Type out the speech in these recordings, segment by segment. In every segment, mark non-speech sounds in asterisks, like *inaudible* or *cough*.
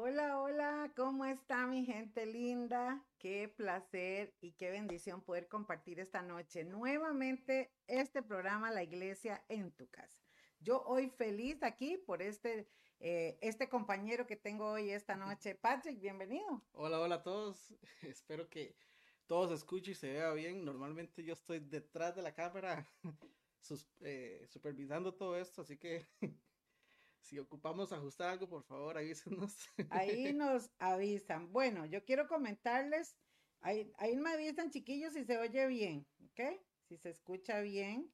Hola, hola, ¿cómo está mi gente linda? Qué placer y qué bendición poder compartir esta noche nuevamente este programa La Iglesia en tu casa. Yo hoy feliz aquí por este, eh, este compañero que tengo hoy esta *laughs* noche. Patrick, bienvenido. Hola, hola a todos. *laughs* Espero que todos escuchen y se vea bien. Normalmente yo estoy detrás de la cámara *laughs* eh, supervisando todo esto, así que si ocupamos ajustar algo, por favor, avísenos. Ahí *laughs* nos avisan. Bueno, yo quiero comentarles, ahí, ahí me avisan chiquillos si se oye bien, ¿ok? Si se escucha bien.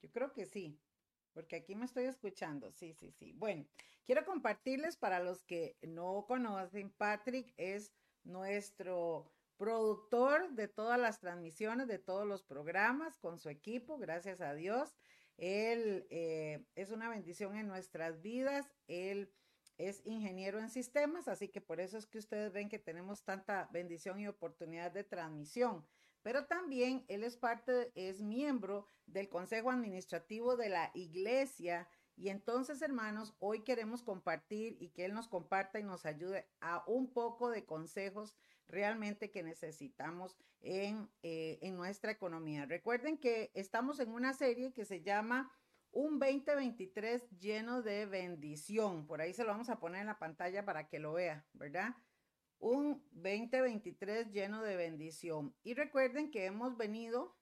Yo creo que sí, porque aquí me estoy escuchando. Sí, sí, sí. Bueno, quiero compartirles para los que no conocen, Patrick es nuestro productor de todas las transmisiones, de todos los programas con su equipo, gracias a Dios. Él eh, es una bendición en nuestras vidas. Él es ingeniero en sistemas, así que por eso es que ustedes ven que tenemos tanta bendición y oportunidad de transmisión. Pero también él es parte, es miembro del Consejo Administrativo de la Iglesia. Y entonces, hermanos, hoy queremos compartir y que Él nos comparta y nos ayude a un poco de consejos realmente que necesitamos en, eh, en nuestra economía. Recuerden que estamos en una serie que se llama Un 2023 lleno de bendición. Por ahí se lo vamos a poner en la pantalla para que lo vea, ¿verdad? Un 2023 lleno de bendición. Y recuerden que hemos venido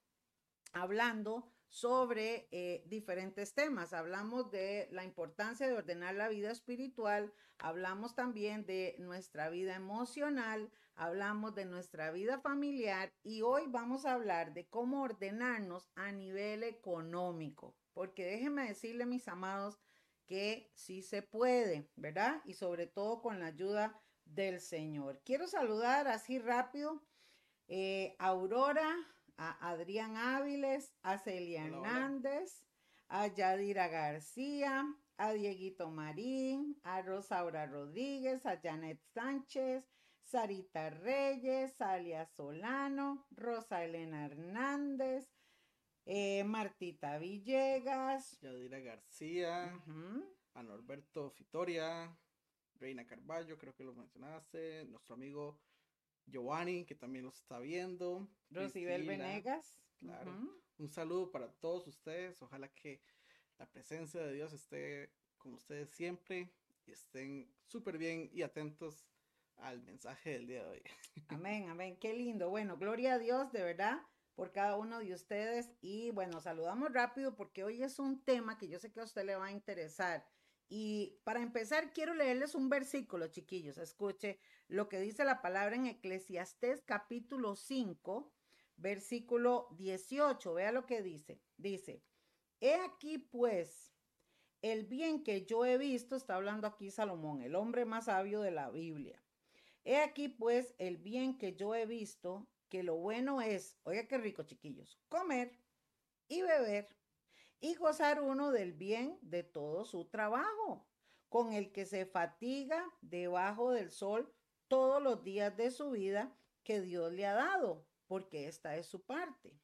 hablando sobre eh, diferentes temas. Hablamos de la importancia de ordenar la vida espiritual, hablamos también de nuestra vida emocional, hablamos de nuestra vida familiar y hoy vamos a hablar de cómo ordenarnos a nivel económico. Porque déjenme decirle, mis amados, que sí se puede, ¿verdad? Y sobre todo con la ayuda del Señor. Quiero saludar así rápido eh, Aurora, a Adrián Áviles, a Celia Hernández, a Yadira García, a Dieguito Marín, a Rosaura Rodríguez, a Janet Sánchez, Sarita Reyes, Alia Solano, Rosa Elena Hernández, eh, Martita Villegas, Yadira García, a Norberto Fitoria, Reina Carballo, creo que lo mencionaste, nuestro amigo Giovanni, que también los está viendo. Rosibel Venegas. Claro. Un saludo para todos ustedes. Ojalá que la presencia de Dios esté con ustedes siempre y estén súper bien y atentos al mensaje del día de hoy. *laughs* Amén, amén. Qué lindo. Bueno, gloria a Dios, de verdad, por cada uno de ustedes. Y bueno, saludamos rápido porque hoy es un tema que yo sé que a usted le va a interesar. Y para empezar, quiero leerles un versículo, chiquillos. Escuche lo que dice la palabra en Eclesiastés capítulo 5, versículo 18. Vea lo que dice. Dice, he aquí pues el bien que yo he visto, está hablando aquí Salomón, el hombre más sabio de la Biblia. He aquí pues el bien que yo he visto, que lo bueno es, oiga qué rico chiquillos, comer y beber y gozar uno del bien de todo su trabajo, con el que se fatiga debajo del sol todos los días de su vida que Dios le ha dado, porque esta es su parte.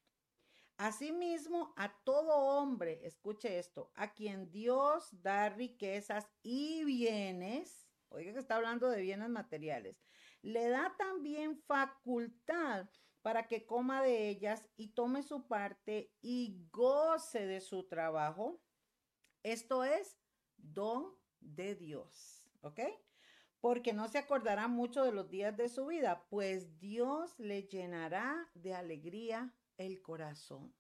Asimismo, a todo hombre, escuche esto, a quien Dios da riquezas y bienes, oiga que está hablando de bienes materiales, le da también facultad para que coma de ellas y tome su parte y goce de su trabajo. Esto es don de Dios, ¿ok? Porque no se acordará mucho de los días de su vida, pues Dios le llenará de alegría el corazón.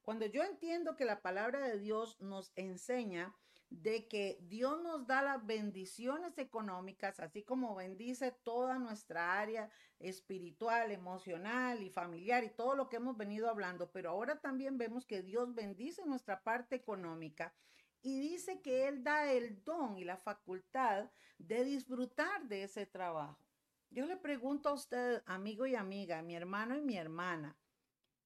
Cuando yo entiendo que la palabra de Dios nos enseña de que Dios nos da las bendiciones económicas, así como bendice toda nuestra área espiritual, emocional y familiar y todo lo que hemos venido hablando, pero ahora también vemos que Dios bendice nuestra parte económica y dice que Él da el don y la facultad de disfrutar de ese trabajo. Yo le pregunto a usted, amigo y amiga, mi hermano y mi hermana,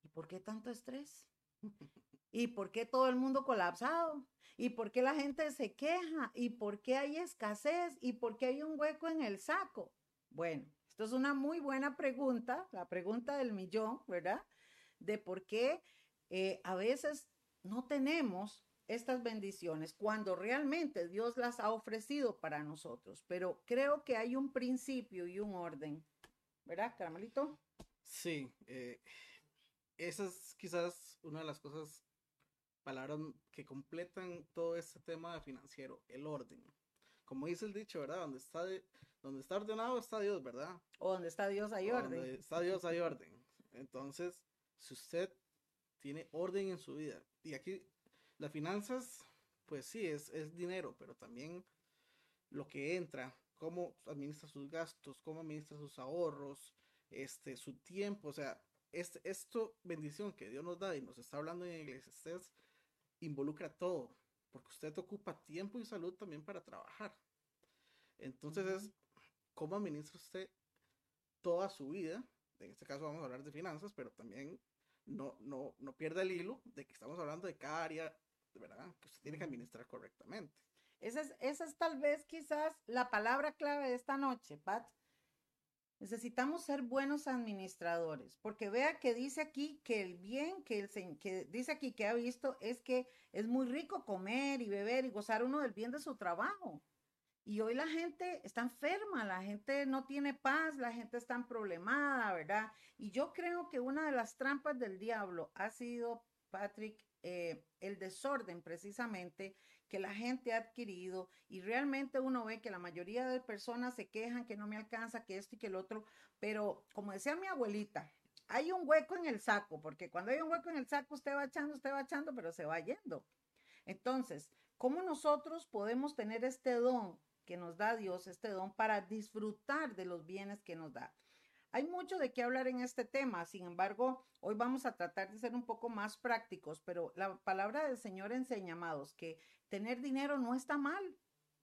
¿y por qué tanto estrés? *laughs* ¿Y por qué todo el mundo colapsado? ¿Y por qué la gente se queja? ¿Y por qué hay escasez? ¿Y por qué hay un hueco en el saco? Bueno, esto es una muy buena pregunta, la pregunta del millón, ¿verdad? De por qué eh, a veces no tenemos estas bendiciones cuando realmente Dios las ha ofrecido para nosotros. Pero creo que hay un principio y un orden. ¿Verdad, Caramelito? Sí, eh, esa es quizás una de las cosas, palabras que completan todo este tema financiero, el orden. Como dice el dicho, ¿verdad? Donde está, donde está ordenado está Dios, ¿verdad? O donde está Dios hay orden. Donde está Dios hay orden. Entonces, si usted tiene orden en su vida, y aquí las finanzas, pues sí, es, es dinero, pero también lo que entra, cómo administra sus gastos, cómo administra sus ahorros, este, su tiempo, o sea, este, esto, bendición que Dios nos da y nos está hablando en usted involucra todo, porque usted ocupa tiempo y salud también para trabajar. Entonces es cómo administra usted toda su vida, en este caso vamos a hablar de finanzas, pero también no, no, no pierda el hilo de que estamos hablando de cada área, de verdad, que usted tiene que administrar correctamente. Esa es, esa es tal vez quizás la palabra clave de esta noche, Pat. Necesitamos ser buenos administradores, porque vea que dice aquí que el bien que el que dice aquí que ha visto es que es muy rico comer y beber y gozar uno del bien de su trabajo. Y hoy la gente está enferma, la gente no tiene paz, la gente está problemada, ¿verdad? Y yo creo que una de las trampas del diablo ha sido, Patrick, eh, el desorden precisamente que la gente ha adquirido y realmente uno ve que la mayoría de personas se quejan que no me alcanza, que esto y que el otro, pero como decía mi abuelita, hay un hueco en el saco, porque cuando hay un hueco en el saco usted va echando, usted va echando, pero se va yendo. Entonces, ¿cómo nosotros podemos tener este don que nos da Dios, este don para disfrutar de los bienes que nos da? Hay mucho de qué hablar en este tema, sin embargo, hoy vamos a tratar de ser un poco más prácticos, pero la palabra del Señor enseña, amados, que tener dinero no está mal.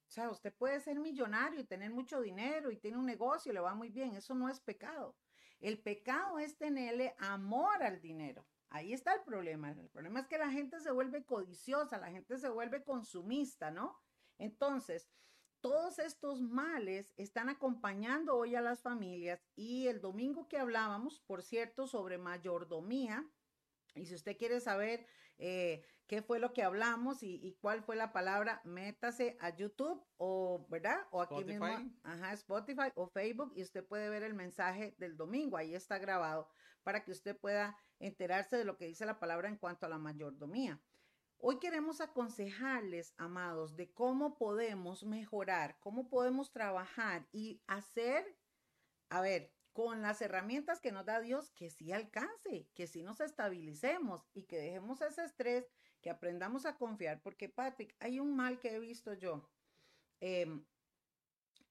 O sea, usted puede ser millonario y tener mucho dinero y tiene un negocio y le va muy bien, eso no es pecado. El pecado es tenerle amor al dinero. Ahí está el problema. El problema es que la gente se vuelve codiciosa, la gente se vuelve consumista, ¿no? Entonces, todos estos males están acompañando hoy a las familias y el domingo que hablábamos, por cierto, sobre mayordomía, y si usted quiere saber eh, qué fue lo que hablamos y, cuál fue la palabra, métase a YouTube o, ¿verdad? O aquí mismo, ajá, Spotify o Facebook y usted puede ver el mensaje del domingo, ahí está grabado, para que usted pueda enterarse de lo que dice la palabra en cuanto a la mayordomía. Hoy queremos aconsejarles, amados, de cómo podemos mejorar, cómo podemos trabajar y hacer, a ver, con las herramientas que nos da Dios, que sí alcance, que sí nos estabilicemos y que dejemos ese estrés, que aprendamos a confiar, porque Patrick, hay un mal que he visto yo. Em,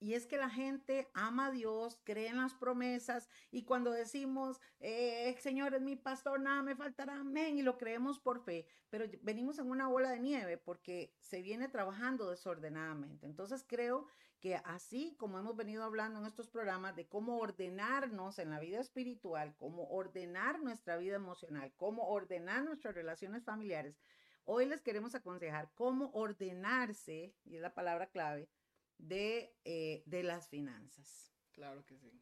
y es que la gente ama a Dios, cree en las promesas y cuando decimos, eh, Señor es mi pastor, nada me faltará, amén, y lo creemos por fe, pero venimos en una bola de nieve porque se viene trabajando desordenadamente. Entonces creo que así como hemos venido hablando en estos programas de cómo ordenarnos en la vida espiritual, cómo ordenar nuestra vida emocional, cómo ordenar nuestras relaciones familiares, hoy les queremos aconsejar cómo ordenarse, y es la palabra clave, de, eh, de las finanzas. Claro que sí.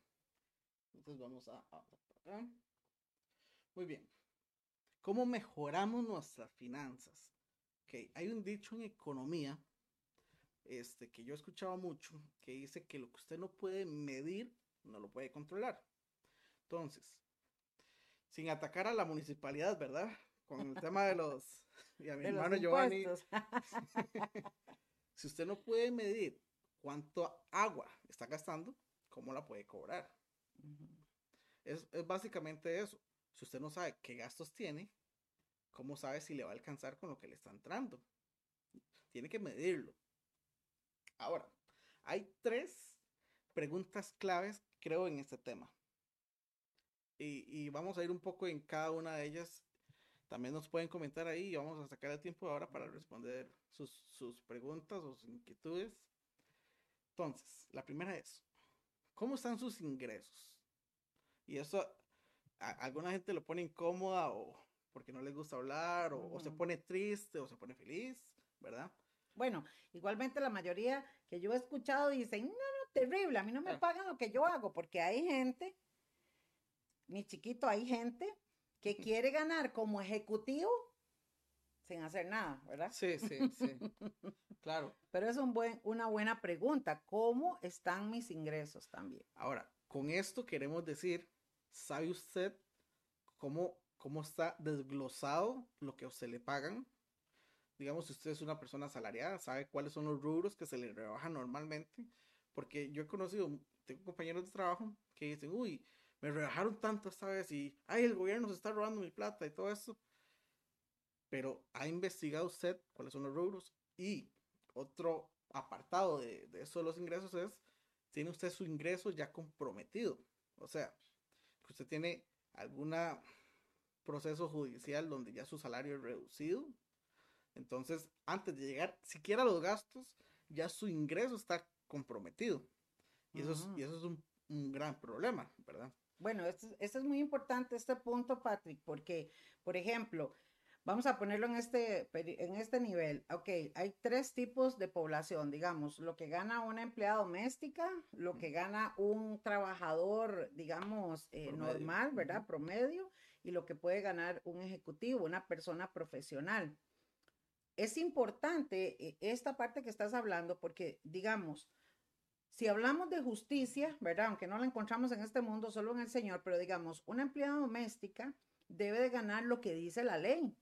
Entonces vamos a, Muy bien. ¿Cómo mejoramos nuestras finanzas? Okay. Hay un dicho en economía este, que yo he escuchado mucho que dice que lo que usted no puede medir, no lo puede controlar. Entonces, sin atacar a la municipalidad, ¿verdad? Con el tema de los... *laughs* Y a mi hermano Giovanni. *laughs* si usted no puede medir cuánto agua está gastando, ¿cómo la puede cobrar? es, básicamente eso. Si usted no sabe qué gastos tiene, ¿cómo sabe si le va a alcanzar con lo que le está entrando? Tiene que medirlo. Ahora, hay tres preguntas claves, creo, en este tema. Y, vamos a ir un poco en cada una de ellas. También nos pueden comentar ahí y vamos a sacar el tiempo ahora para responder sus, sus preguntas o sus inquietudes. Entonces, la primera es, ¿cómo están sus ingresos? Y eso, a, alguna gente lo pone incómoda o porque no les gusta hablar, o, se pone triste, o se pone feliz, ¿verdad? Bueno, igualmente la mayoría que yo he escuchado dicen, no, no, terrible, a mí no me pagan lo que yo hago, porque hay gente, mi chiquito, hay gente que quiere ganar como ejecutivo sin hacer nada, ¿verdad? Sí, sí, sí. claro. *laughs* Pero es un buen, una buena pregunta. ¿Cómo están mis ingresos también? Ahora, con esto queremos decir, ¿sabe usted cómo, cómo está desglosado lo que a usted le pagan? Digamos, si usted es una persona asalariada, sabe cuáles son los rubros que se le rebajan normalmente. Porque yo he conocido, tengo compañeros de trabajo que dicen, uy, me rebajaron tanto esta vez y, ay, el gobierno se está robando mi plata y todo eso. Pero ha investigado usted cuáles son los rubros y otro apartado de, de eso de los ingresos es, tiene usted su ingreso ya comprometido. O sea, usted tiene algún proceso judicial donde ya su salario es reducido. Entonces, antes de llegar siquiera a los gastos, ya su ingreso está comprometido. Y eso es, y eso es un, un gran problema, ¿verdad? Bueno, esto, esto, es muy importante, este punto, Patrick, porque, por ejemplo, vamos a ponerlo en este, en este nivel. Ok, hay tres tipos de población, digamos, lo que gana una empleada doméstica, lo que gana un trabajador, digamos, eh, normal, ¿verdad? Promedio, y lo que puede ganar un ejecutivo, una persona profesional. Es importante eh, esta parte que estás hablando porque, digamos, si hablamos de justicia, ¿verdad? Aunque no la encontramos en este mundo, solo en el Señor, pero digamos, una empleada doméstica debe de ganar lo que dice la ley.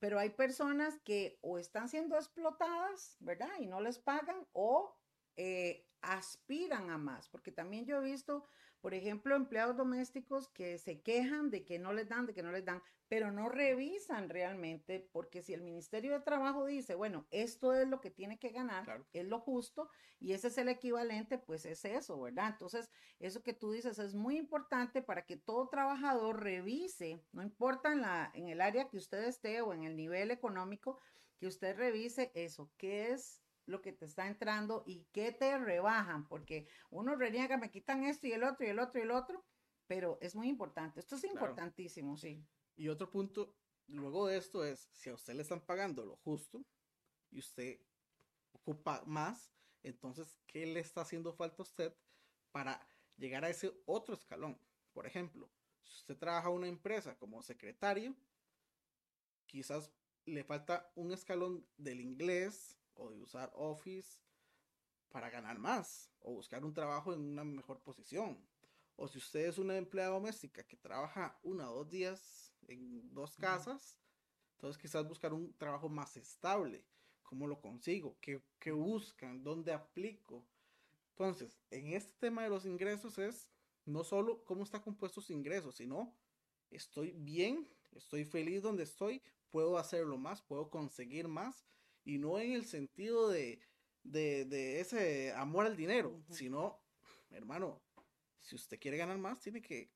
Pero hay personas que o están siendo explotadas, ¿verdad? Y no les pagan o eh, aspiran a más, porque también yo he visto por ejemplo, empleados domésticos que se quejan de que no les dan, de que no les dan, pero no revisan realmente, porque si el Ministerio de Trabajo dice, bueno, esto es lo que tiene que ganar, es lo justo, y ese es el equivalente, pues es eso, ¿verdad? Entonces, eso que tú dices es muy importante para que todo trabajador revise, no importa en, la, en el área que usted esté o en el nivel económico, que usted revise eso, qué es lo que te está entrando y qué te rebajan, porque uno reniega, me quitan esto y el otro y el otro y el otro, pero es muy importante. Esto es importantísimo, sí. Y otro punto, luego de esto es, si a usted le están pagando lo justo y usted ocupa más, entonces, ¿qué le está haciendo falta a usted para llegar a ese otro escalón? Por ejemplo, si usted trabaja en una empresa como secretario, quizás le falta un escalón del inglés, o de usar Office para ganar más o buscar un trabajo en una mejor posición. O si usted es una empleada doméstica que trabaja una o dos días en dos casas, entonces quizás buscar un trabajo más estable. ¿Cómo lo consigo? ¿Qué, qué buscan? ¿Dónde aplico? Entonces, en este tema de los ingresos es no solo cómo está compuesto su ingreso, sino estoy bien, estoy feliz donde estoy, puedo hacerlo más, puedo conseguir más y no en el sentido de, de, ese amor al dinero, sino, hermano, si usted quiere ganar más, tiene que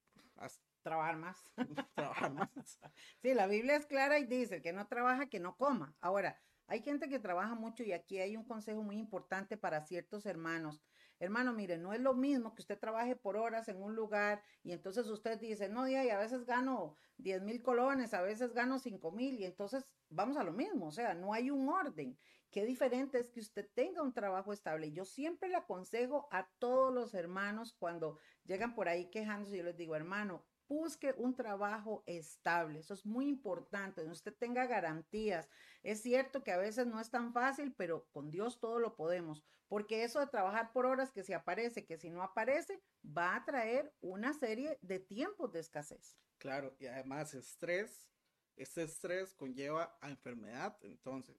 trabajar más. *laughs* trabajar más. *laughs* Sí, la Biblia es clara y dice que no trabaja, que no coma. Ahora, hay gente que trabaja mucho y aquí hay un consejo muy importante para ciertos hermanos. Hermano, mire, no es lo mismo que usted trabaje por horas en un lugar y entonces usted dice, no, y a veces gano 10 mil colones, a veces gano 5 mil y entonces vamos a lo mismo, o sea, no hay un orden. Qué diferente es que usted tenga un trabajo estable. Yo siempre le aconsejo a todos los hermanos cuando llegan por ahí quejándose, yo les digo, hermano, busque un trabajo estable. Eso es muy importante, donde usted tenga garantías. Es cierto que a veces no es tan fácil, pero con Dios todo lo podemos, porque eso de trabajar por horas, que si aparece, que si no aparece, va a traer una serie de tiempos de escasez. Claro, y además estrés, este estrés conlleva a enfermedad, entonces,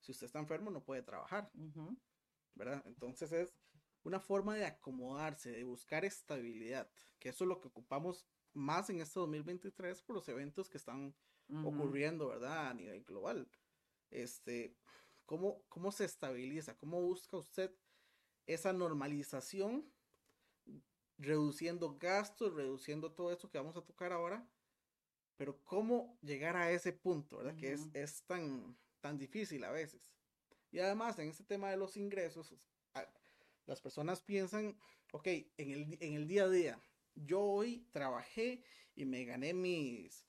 si usted está enfermo no puede trabajar, ¿verdad? Entonces es una forma de acomodarse, de buscar estabilidad, que eso es lo que ocupamos más en este 2023 por los eventos que están ocurriendo, ¿verdad? A nivel global. Este, ¿cómo, ¿Cómo se estabiliza? ¿Cómo busca usted esa normalización? Reduciendo gastos, reduciendo todo esto que vamos a tocar ahora. Pero ¿cómo llegar a ese punto, ¿verdad? Que es, es tan, tan difícil a veces. Y además, en este tema de los ingresos, las personas piensan, ok, en el, en el día a día, yo hoy trabajé y me gané mis,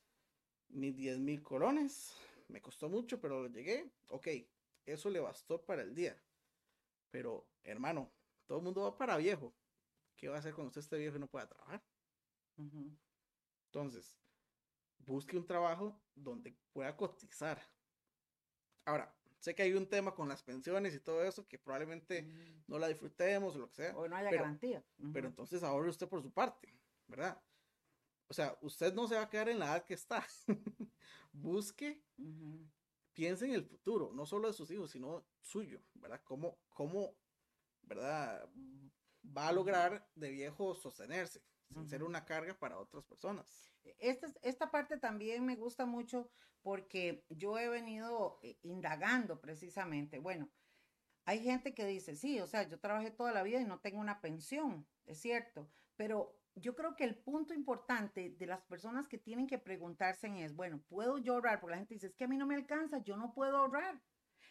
mis 10 mil colones. Me costó mucho, pero lo llegué. Ok, eso le bastó para el día. Pero, hermano, todo el mundo va para viejo. ¿Qué va a hacer cuando usted esté viejo y no pueda trabajar? Entonces, busque un trabajo donde pueda cotizar. Ahora, sé que hay un tema con las pensiones y todo eso que probablemente Mm. no la disfrutemos o lo que sea. O no haya pero- garantía. Pero entonces ahorre usted por su parte, ¿verdad? O sea, usted no se va a quedar en la edad que está. *laughs* Busque, piense en el futuro, no solo de sus hijos, sino suyo, ¿verdad? ¿Cómo, cómo ¿verdad? Va a lograr de viejo sostenerse, sin ser una carga para otras personas. Esta, esta parte también me gusta mucho porque yo he venido eh, indagando precisamente. Bueno, hay gente que dice, sí, o sea, yo trabajé toda la vida y no tengo una pensión, es cierto, pero yo creo que el punto importante de las personas que tienen que preguntarse es, bueno, ¿puedo yo ahorrar? Porque la gente dice, es que a mí no me alcanza, yo no puedo ahorrar.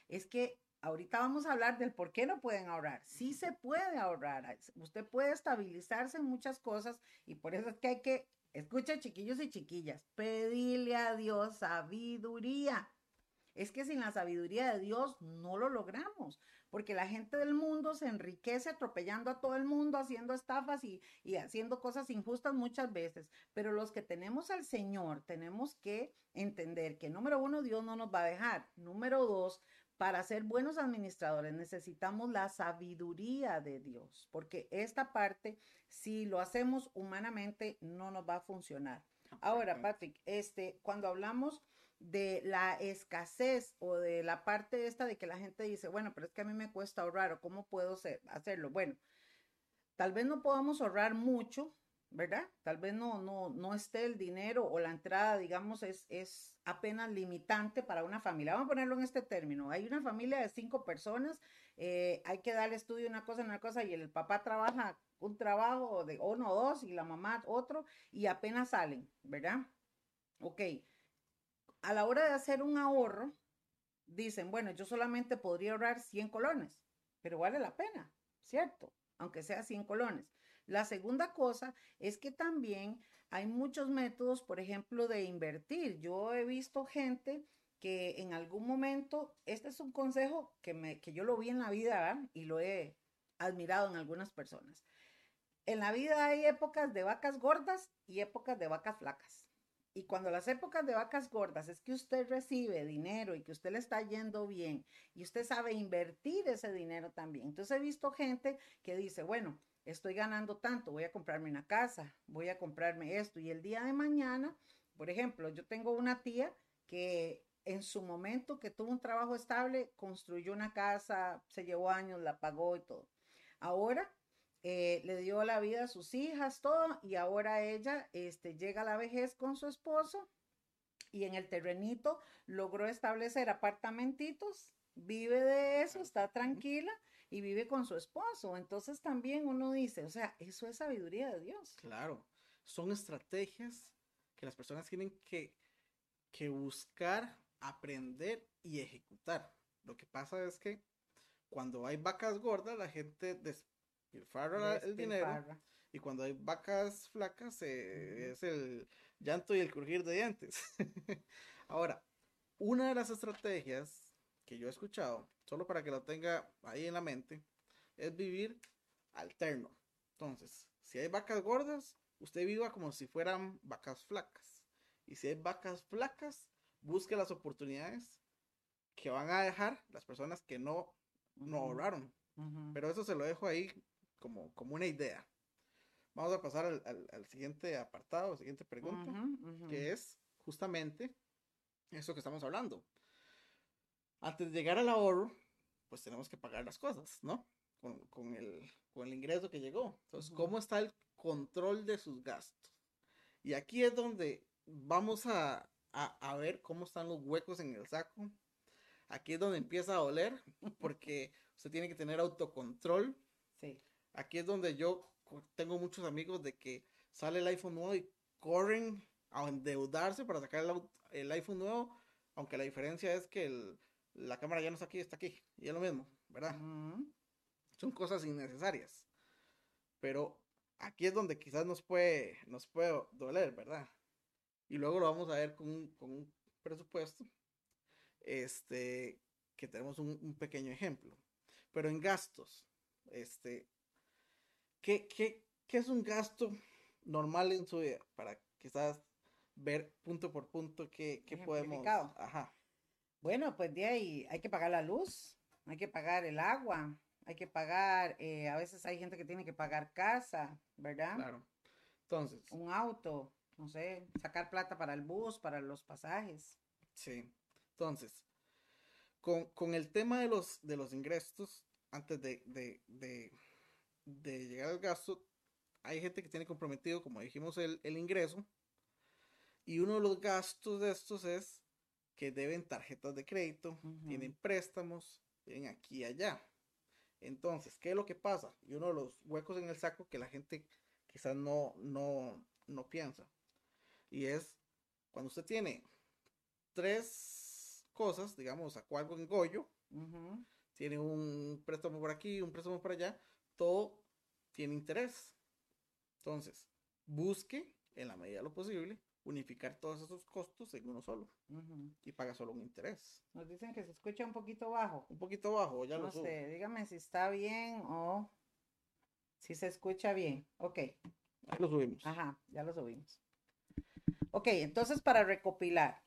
Es que ahorita vamos a hablar del por qué no pueden ahorrar. Sí se puede ahorrar, usted puede estabilizarse en muchas cosas y por eso es que hay que Escucha, chiquillos y chiquillas, pedirle a Dios sabiduría. Es que sin la sabiduría de Dios no lo logramos, porque la gente del mundo se enriquece atropellando a todo el mundo, haciendo estafas y, y haciendo cosas injustas muchas veces. Pero los que tenemos al Señor tenemos que entender que, número uno, Dios no nos va a dejar. Número dos, para ser buenos administradores necesitamos la sabiduría de Dios, porque esta parte, si lo hacemos humanamente, no nos va a funcionar. Ahora, Patrick, este, cuando hablamos de la escasez o de la parte esta de que la gente dice, bueno, pero es que a mí me cuesta ahorrar o cómo puedo hacerlo. Bueno, tal vez no podamos ahorrar mucho, ¿verdad? Tal vez no, no, no esté el dinero o la entrada, digamos, es, es apenas limitante para una familia. Vamos a ponerlo en este término. Hay una familia de cinco personas, eh, hay que darle estudio una cosa, una cosa, y el papá trabaja un trabajo de uno o dos y la mamá otro, y apenas salen, ¿verdad? Ok. A la hora de hacer un ahorro, dicen, bueno, yo solamente podría ahorrar 100 colones, pero vale la pena, ¿cierto? Aunque sea 100 colones. La segunda cosa es que también hay muchos métodos, por ejemplo, de invertir. Yo he visto gente que en algún momento, este es un consejo que, me, que yo lo vi en la vida y lo he admirado en algunas personas. En la vida hay épocas de vacas gordas y épocas de vacas flacas. Y cuando las épocas de vacas gordas es que usted recibe dinero y que usted le está yendo bien y usted sabe invertir ese dinero también. Entonces he visto gente que dice, bueno, estoy ganando tanto, voy a comprarme una casa, voy a comprarme esto. Y el día de mañana, por ejemplo, yo tengo una tía que en su momento que tuvo un trabajo estable, construyó una casa, se llevó años, la pagó y todo. Ahora eh, le dio la vida a sus hijas, todo, y ahora ella este, llega a la vejez con su esposo y en el terrenito logró establecer apartamentitos, vive de eso, está tranquila y vive con su esposo. Entonces también uno dice, o sea, eso es sabiduría de Dios. Claro, son estrategias que las personas tienen que, que buscar, aprender y ejecutar. Lo que pasa es que cuando hay vacas gordas, la gente despilfarra el dinero. Y cuando hay vacas flacas, eh, es el llanto y el crujir de dientes. *laughs* Ahora, una de las estrategias que yo he escuchado, solo para que lo tenga ahí en la mente, es vivir alterno. Entonces, si hay vacas gordas, usted viva como si fueran vacas flacas. Y si hay vacas flacas, busque las oportunidades que van a dejar las personas que no, no ahorraron. Pero eso se lo dejo ahí como, como una idea. Vamos a pasar al, al- al siguiente apartado, siguiente pregunta, que es justamente eso que estamos hablando. Antes de llegar al ahorro, pues tenemos que pagar las cosas, ¿no? Con, con el, con el ingreso que llegó. Entonces. ¿cómo está el control de sus gastos? Y aquí es donde vamos a, a, a ver cómo están los huecos en el saco. Aquí es donde empieza a doler, *laughs* porque usted tiene que tener autocontrol. Sí. Aquí es donde yo tengo muchos amigos de que sale el iPhone nuevo y corren a endeudarse para sacar el, el iPhone nuevo, aunque la diferencia es que el- la cámara ya no está aquí, está aquí, y es lo mismo, ¿verdad? Son cosas innecesarias. Pero aquí es donde quizás nos puede, nos puede doler, ¿verdad? Y luego lo vamos a ver con un, con un presupuesto, este, que tenemos un, un pequeño ejemplo. Pero en gastos, este, ¿qué, qué, qué es un gasto normal en su vida? Para quizás ver punto por punto qué, qué podemos... Ajá. Bueno, pues de ahí hay que pagar la luz, hay que pagar el agua, hay que pagar, eh, a veces hay gente que tiene que pagar casa, ¿verdad? Claro. Entonces, Un auto, no sé, sacar plata para el bus, para los pasajes. sí. Entonces, con, con el tema de los, de los ingresos, antes de, de, de, de llegar al gasto, hay gente que tiene comprometido, como dijimos, el, el ingreso. Y uno de los gastos de estos es que deben tarjetas de crédito, tienen préstamos, tienen aquí y allá. Entonces, ¿qué es lo que pasa? Y uno de los huecos en el saco que la gente quizás no, no, no piensa. Y es cuando usted tiene tres cosas, digamos, sacó algo en Goyo, Ujú, tiene un préstamo por aquí, un préstamo por allá, todo tiene interés. Entonces, busque en la medida de lo posible unificar todos esos costos en uno solo y paga solo un interés. Nos dicen que se escucha un poquito bajo. Un poquito bajo, ya No lo subo. sé, dígame si está bien o si se escucha bien. Ok, Ahí lo subimos. ajá, ya lo subimos. Ok, entonces para recopilar,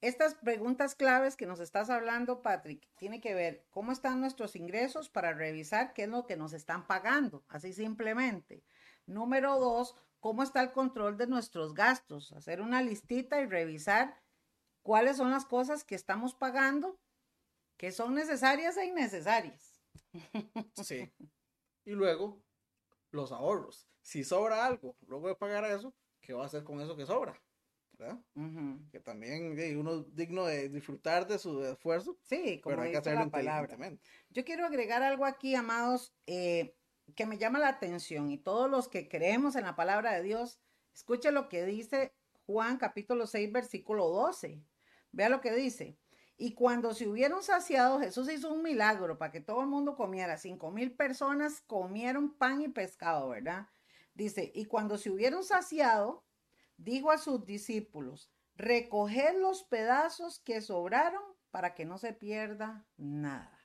estas preguntas claves que nos estás hablando, Patrick, tiene que ver cómo están nuestros ingresos para revisar qué es lo que nos están pagando, así simplemente. Número dos, cómo está el control de nuestros gastos, hacer una listita y revisar cuáles son las cosas que estamos pagando, que son necesarias e innecesarias. Sí. Y luego, los ahorros. Si sobra algo, luego de pagar eso, ¿qué va a hacer con eso que sobra? ¿Verdad? Ujú. Que también eh, uno es digno de disfrutar de su esfuerzo, Sí, como pero hay que hacerlo la palabra. Yo quiero agregar algo aquí, amados, eh, que me llama la atención y todos los que creemos en la palabra de Dios, escuche lo que dice Juan capítulo 6, versículo 12. Vea lo que dice. Y cuando se hubieron saciado, Jesús hizo un milagro para que todo el mundo comiera. Cinco mil personas comieron pan y pescado, ¿verdad? Dice, y cuando se hubieron saciado, dijo a sus discípulos, recoged los pedazos que sobraron para que no se pierda nada.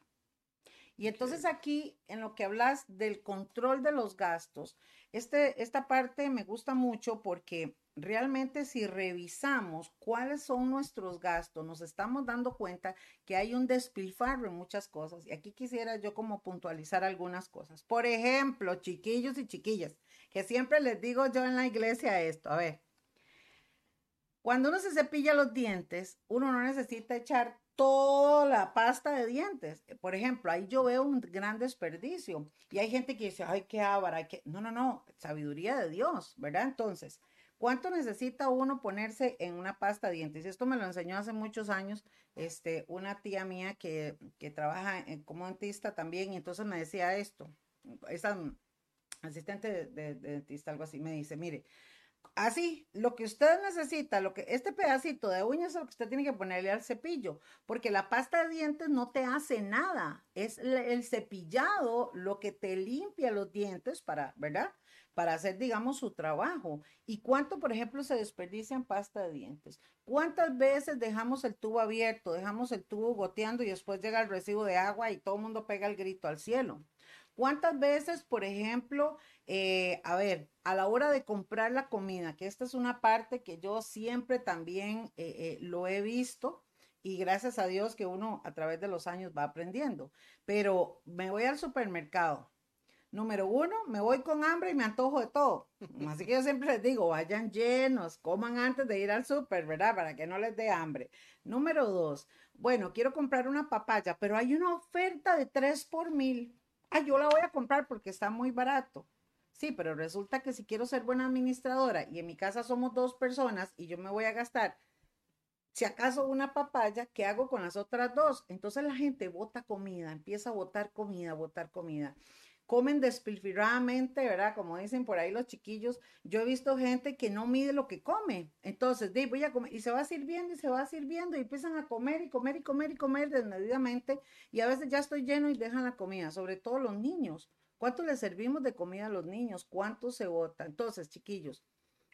Y entonces aquí, en lo que hablas del control de los gastos, este, esta parte me gusta mucho porque realmente si revisamos cuáles son nuestros gastos, nos estamos dando cuenta que hay un despilfarro en muchas cosas. Y aquí quisiera yo como puntualizar algunas cosas. Por ejemplo, chiquillos y chiquillas, que siempre les digo yo en la iglesia esto, a ver, cuando uno se cepilla los dientes, uno no necesita echar toda la pasta de dientes. Por ejemplo, ahí yo veo un gran desperdicio. Y hay gente que dice, ay, qué hay que... No, no, no, sabiduría de Dios, ¿verdad? Entonces, ¿cuánto necesita uno ponerse en una pasta de dientes? Esto me lo enseñó hace muchos años este, una tía mía que, que trabaja en- como dentista también, y entonces me decía esto, esa asistente de- de dentista, algo así, me dice, mire, Así, lo que usted necesita, lo que este pedacito de uña es lo que usted tiene que ponerle al cepillo, porque la pasta de dientes no te hace nada, es el cepillado lo que te limpia los dientes para, ¿verdad? Para hacer, digamos, su trabajo. ¿Y cuánto, por ejemplo, se desperdicia en pasta de dientes? ¿Cuántas veces dejamos el tubo abierto, dejamos el tubo goteando y después llega el recibo de agua y todo el mundo pega el grito al cielo? ¿Cuántas veces, por ejemplo, eh, a ver, a la hora de comprar la comida, que esta es una parte que yo siempre también eh, eh, lo he visto y gracias a Dios que uno a través de los años va aprendiendo, pero me voy al supermercado. Número uno, me voy con hambre y me antojo de todo. Así que yo siempre les digo, vayan llenos, coman antes de ir al súper, ¿verdad? Para que no les dé hambre. Número dos, bueno, quiero comprar una papaya, pero hay una oferta de tres por mil. Ah, yo la voy a comprar porque está muy barato. Sí, pero resulta que si quiero ser buena administradora y en mi casa somos dos personas y yo me voy a gastar, si acaso una papaya, ¿qué hago con las otras dos? Entonces la gente bota comida, empieza a botar comida, botar comida. Comen despilfarradamente, ¿verdad? Como dicen por ahí los chiquillos. Yo he visto gente que no mide lo que come. Entonces, de, voy a comer y se va sirviendo y se va sirviendo y empiezan a comer y comer y comer y comer desmedidamente y a veces ya estoy lleno y dejan la comida, sobre todo los niños. ¿Cuánto le servimos de comida a los niños? ¿Cuánto se bota? Entonces, chiquillos,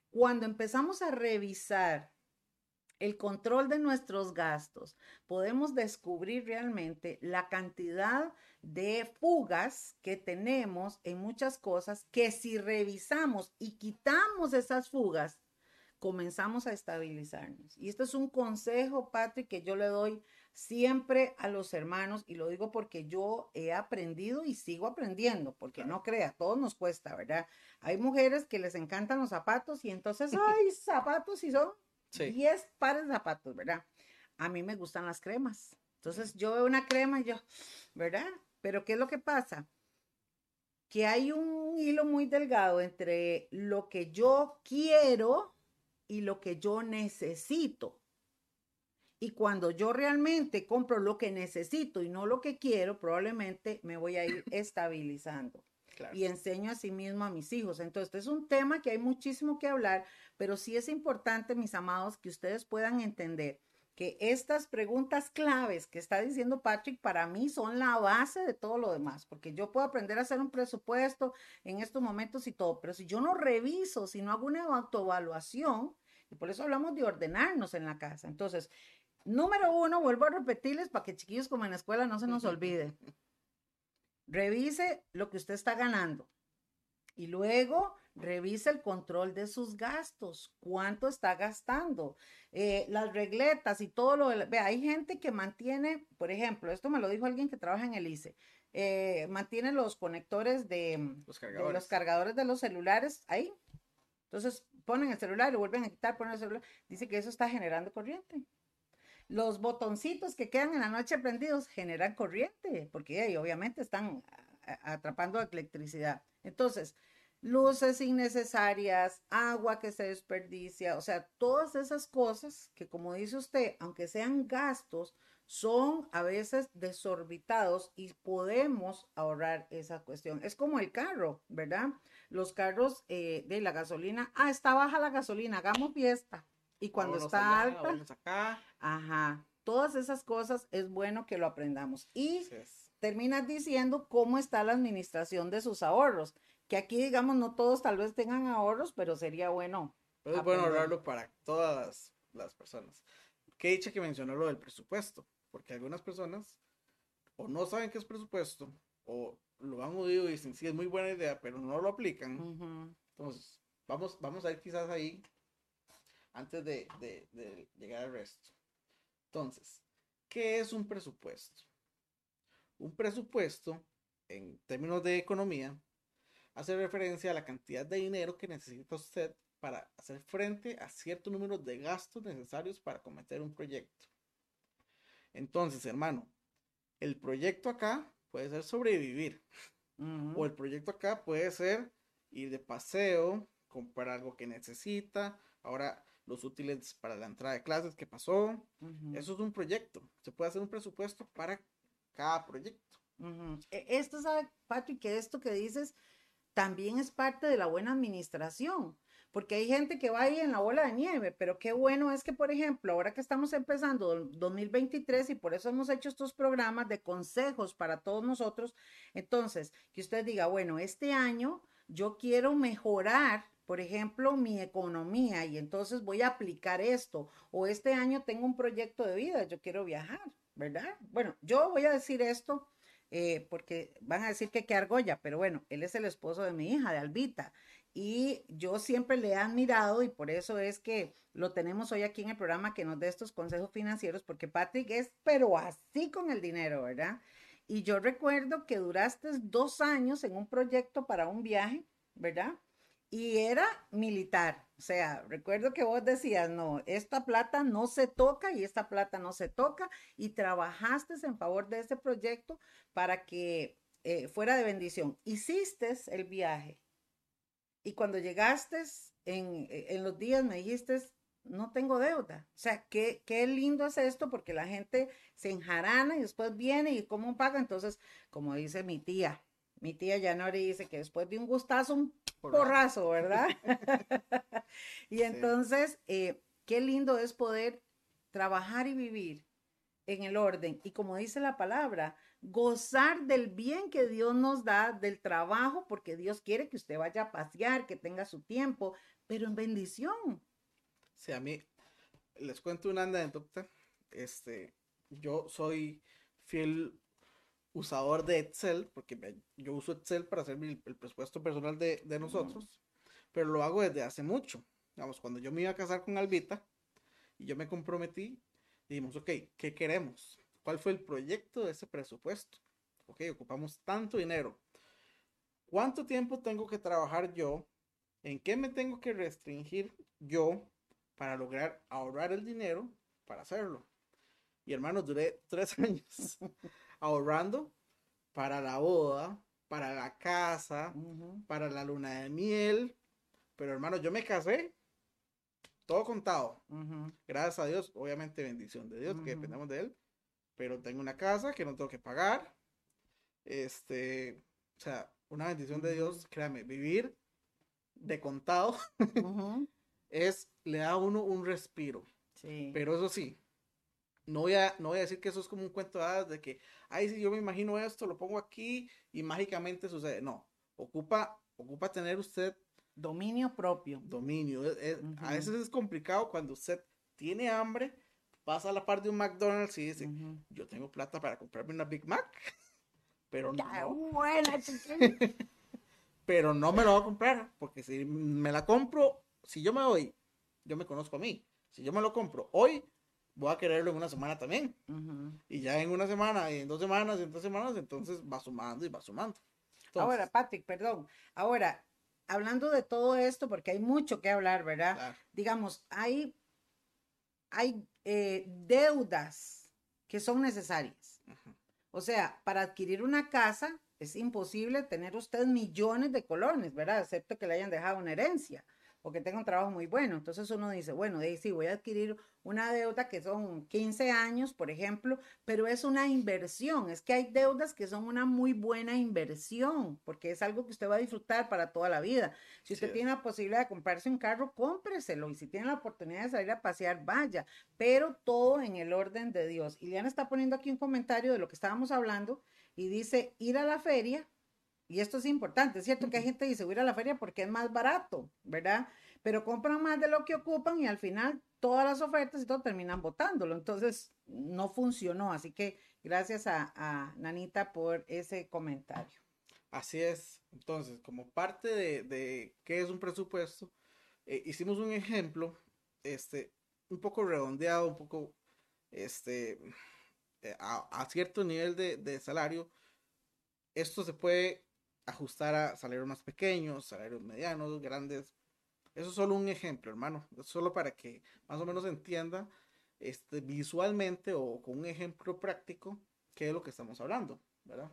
cuando empezamos a revisar el control de nuestros gastos, podemos descubrir realmente la cantidad de fugas que tenemos en muchas cosas que si revisamos y quitamos esas fugas, comenzamos a estabilizarnos. Y esto es un consejo, Patrick, que yo le doy siempre a los hermanos, y lo digo porque yo he aprendido y sigo aprendiendo, porque no crea, todo nos cuesta, ¿verdad? Hay mujeres que les encantan los zapatos y entonces, *laughs* ay, zapatos y son 10 pares de zapatos, ¿verdad? A mí me gustan las cremas. Entonces yo veo una crema y yo, ¿verdad? Pero ¿qué es lo que pasa? Que hay un hilo muy delgado entre lo que yo quiero y lo que yo necesito. Y cuando yo realmente compro lo que necesito y no lo que quiero, probablemente me voy a ir *clears throat* estabilizando. Y enseño a sí mismo a mis hijos. Entonces, este es un tema que hay muchísimo que hablar, pero sí es importante, mis amados, que ustedes puedan entender que estas preguntas claves que está diciendo Patrick para mí son la base de todo lo demás, porque yo puedo aprender a hacer un presupuesto en estos momentos y todo, pero si yo no reviso, si no hago una autoevaluación, y por eso hablamos de ordenarnos en la casa. Entonces, número uno, vuelvo a repetirles para que chiquillos como en la escuela no se nos olvide. Revise lo que usted está ganando. Y luego revise el control de sus gastos, cuánto está gastando, eh, las regletas y todo lo. Ve, hay gente que mantiene, por ejemplo, esto me lo dijo alguien que trabaja en el ICE, eh, mantiene los conectores de los, de los cargadores de los celulares ahí. Entonces ponen el celular y lo vuelven a quitar, ponen el celular. Dice que eso está generando corriente. Los botoncitos que quedan en la noche prendidos generan corriente, porque obviamente están atrapando electricidad. Entonces, luces innecesarias, agua que se desperdicia, o sea, todas esas cosas que como dice usted, aunque sean gastos, son a veces desorbitados y podemos ahorrar esa cuestión. Es como el carro, ¿verdad? Los carros eh, de la gasolina, ah, está baja la gasolina, hagamos fiesta. Y cuando está alta, ajá, todas esas cosas es bueno que lo aprendamos. Y terminas diciendo cómo está la administración de sus ahorros que aquí, digamos, no todos tal vez tengan ahorros, pero sería bueno. es bueno ahorrarlo para todas las personas. Qué dicha que mencionó lo del presupuesto, porque algunas personas o no saben qué es presupuesto, o lo han oído y dicen, sí, es muy buena idea, pero no lo aplican. Entonces, vamos, vamos a ir quizás ahí antes de, de llegar al resto. Entonces, ¿qué es un presupuesto? Un presupuesto, en términos de economía, hace referencia a la cantidad de dinero que necesita usted para hacer frente a cierto número de gastos necesarios para cometer un proyecto. Entonces, hermano, el proyecto acá puede ser sobrevivir. O el proyecto acá puede ser ir de paseo, comprar algo que necesita. Ahora, los útiles para la entrada de clases que pasó. Eso es un proyecto. Se puede hacer un presupuesto para cada proyecto. E, esto, ¿sabe, Patrick? Que esto que dices también es parte de la buena administración, porque hay gente que va ahí en la bola de nieve, pero qué bueno es que, por ejemplo, ahora que estamos empezando 2023 y por eso hemos hecho estos programas de consejos para todos nosotros, entonces, que usted diga, bueno, este año yo quiero mejorar por ejemplo, mi economía y entonces voy a aplicar esto. O este año tengo un proyecto de vida, yo quiero viajar, ¿verdad? Bueno, yo voy a decir esto eh, porque van a decir que qué argolla, pero bueno, él es el esposo de mi hija, de Albita, y yo siempre le he admirado y por eso es que lo tenemos hoy aquí en el programa que nos dé estos consejos financieros, porque Patrick es pero así con el dinero, ¿verdad? Y yo recuerdo que duraste dos años en un proyecto para un viaje, ¿verdad? Y era militar. O sea, recuerdo que vos decías, no, esta plata no se toca y esta plata no se toca y trabajaste en favor de ese proyecto para que eh, fuera de bendición. Hiciste el viaje y cuando llegaste en, eh, en, los días me dijiste, no tengo deuda. O sea, qué, qué lindo es esto porque la gente se enjarana y después viene y cómo paga. Entonces, como dice mi tía, mi tía Yanori dice que después de un gustazo, un porrazo, ¿verdad? *laughs* *laughs* y entonces, eh, qué lindo es poder trabajar y vivir en el orden. Y como dice la palabra, gozar del bien que Dios nos da, del trabajo, porque Dios quiere que usted vaya a pasear, que tenga su tiempo, pero en bendición. Sí, a mí, les cuento una anécdota. Este, yo soy fiel usador de Excel, porque yo uso Excel para hacer el, presupuesto personal de, nosotros, pero lo hago desde hace mucho. Digamos, cuando yo me iba a casar con Albita y yo me comprometí, dijimos, ok, ¿qué queremos? ¿Cuál fue el proyecto de ese presupuesto? Ok, ocupamos tanto dinero. ¿Cuánto tiempo tengo que trabajar yo? ¿En qué me tengo que restringir yo para lograr ahorrar el dinero para hacerlo? Y hermano, duré tres *laughs* años ahorrando para la boda, para la casa, para la luna de miel. Pero hermano, yo me casé todo contado. Gracias a Dios, obviamente bendición de Dios, que dependemos de Él. Pero tengo una casa que no tengo que pagar. Este, o sea, una bendición de Dios, créame, vivir de contado *laughs* es, le da a uno un respiro. Sí. Pero eso sí, no voy, a, no voy a decir que eso es como un cuento de de que, ay, si yo me imagino esto, lo pongo aquí y mágicamente sucede. No, ocupa, ocupa tener usted dominio propio. Dominio. A veces es complicado cuando usted tiene hambre, pasa a la parte de un McDonald's y dice, yo tengo plata para comprarme una Big Mac. *laughs* Pero no. *laughs* pero no me lo voy a comprar, porque si me la compro, si yo me voy, yo me conozco a mí. Si yo me lo compro hoy, voy a quererlo en una semana también. Y ya en una semana, y en dos semanas, y en tres semanas, entonces va sumando y va sumando. Ahora, Patrick, perdón. Ahora, hablando de todo esto, porque hay mucho que hablar, ¿verdad? Digamos, hay, hay eh, deudas que son necesarias. O sea, para adquirir una casa es imposible tener usted millones de colones, ¿verdad? Excepto que le hayan dejado una herencia o que tenga un trabajo muy bueno. Entonces uno dice, bueno, de sí, voy a adquirir una deuda que son 15 años, por ejemplo, pero es una inversión. Es que hay deudas que son una muy buena inversión, porque es algo que usted va a disfrutar para toda la vida. Si usted tiene la posibilidad de comprarse un carro, cómpreselo. Y si tiene la oportunidad de salir a pasear, vaya. Pero todo en el orden de Dios. Y Liana está poniendo aquí un comentario de lo que estábamos hablando y dice, ir a la feria y esto es importante, es cierto que hay gente que dice, voy a ir a la feria porque es más barato, ¿verdad? Pero compran más de lo que ocupan y al final todas las ofertas y todo terminan votándolo. Entonces, no funcionó. Así que gracias a, Nanita por ese comentario. Así es. Entonces, como parte de, qué es un presupuesto, eh, hicimos un ejemplo, este, un poco redondeado, un poco, este, eh, a, cierto nivel de, de salario. Esto se puede ajustar a salarios más pequeños, salarios medianos, grandes. Eso es solo un ejemplo, hermano. Es solo para que más o menos entienda este, visualmente o con un ejemplo práctico qué es lo que estamos hablando, ¿verdad?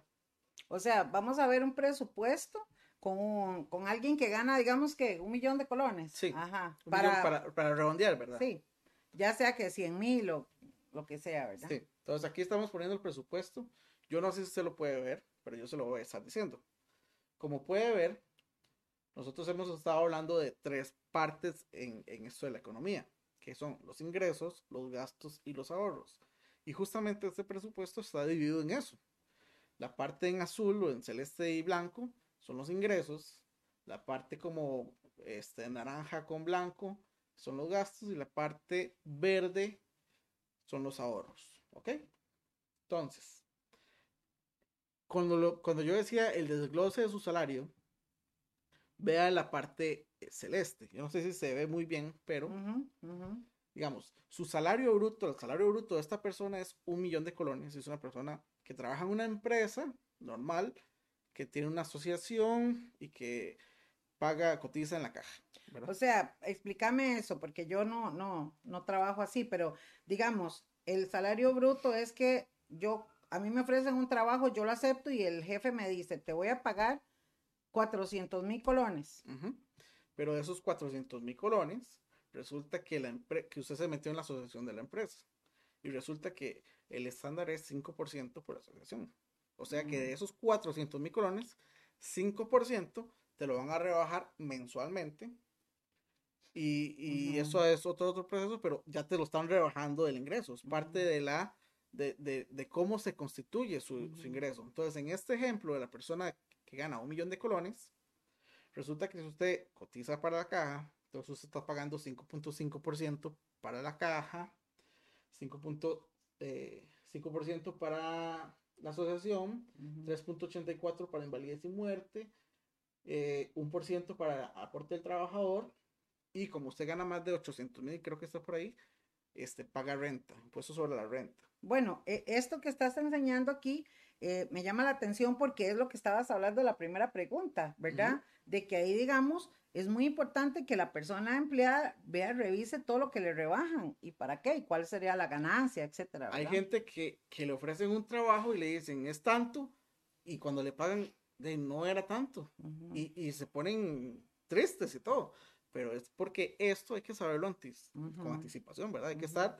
O sea, vamos a ver un presupuesto con, con alguien que gana, digamos que un millón de colones. Sí. Ajá. Para, para, para, redondear, ¿verdad? Sí. Ya sea que 100 mil o lo que sea, ¿verdad? Sí. Entonces aquí estamos poniendo el presupuesto. Yo no sé si usted lo puede ver, pero yo se lo voy a estar diciendo. Como puede ver, nosotros hemos estado hablando de tres partes en, esto de la economía, que son los ingresos, los gastos y los ahorros. Y justamente este presupuesto está dividido en eso. La parte en azul o en celeste y blanco son los ingresos, la parte como este, naranja con blanco son los gastos y la parte verde son los ahorros. ¿Ok? Entonces, cuando, cuando yo decía el desglose de su salario, vea la parte eh, celeste. Yo no sé si se ve muy bien, pero digamos, su salario bruto, el salario bruto de esta persona es un millón de colones. Es una persona que trabaja en una empresa normal, que tiene una asociación y que paga, cotiza en la caja. O sea, explícame eso, porque yo no, no, no trabajo así, pero digamos, el salario bruto es que yo a mí me ofrecen un trabajo, yo lo acepto y el jefe me dice, te voy a pagar 400 mil colones. Pero de esos 400 mil colones, resulta que, la que usted se metió en la asociación de la empresa. Y resulta que el estándar es 5% por asociación. O sea que de mm. esos 400 mil colones, 5% te lo van a rebajar mensualmente. Y, eso es otro, otro proceso, pero ya te lo están rebajando del ingreso. Es parte de la de, cómo se constituye su, ingreso. Entonces, en este ejemplo de la persona que gana un millón de colones, resulta que si usted cotiza para la caja, entonces usted está pagando 5.5% para la caja, 5.5% eh, para la asociación, 3.84% para invalidez y muerte, eh, 1% para aporte del trabajador, y como usted gana más de 800 mil, creo que está por ahí, este, paga renta, impuesto sobre la renta. Bueno, e, esto que estás enseñando aquí eh, me llama la atención porque es lo que estabas hablando de la primera pregunta, ¿verdad? De que ahí, digamos, es muy importante que la persona empleada vea, revise todo lo que le rebajan y para qué, y cuál sería la ganancia, etcétera. Hay gente que, que, le ofrecen un trabajo y le dicen es tanto, y cuando le pagan, de no era tanto, y, y, se ponen tristes y todo. Pero es porque esto hay que saberlo antes, con anticipación, ¿verdad? Hay que estar,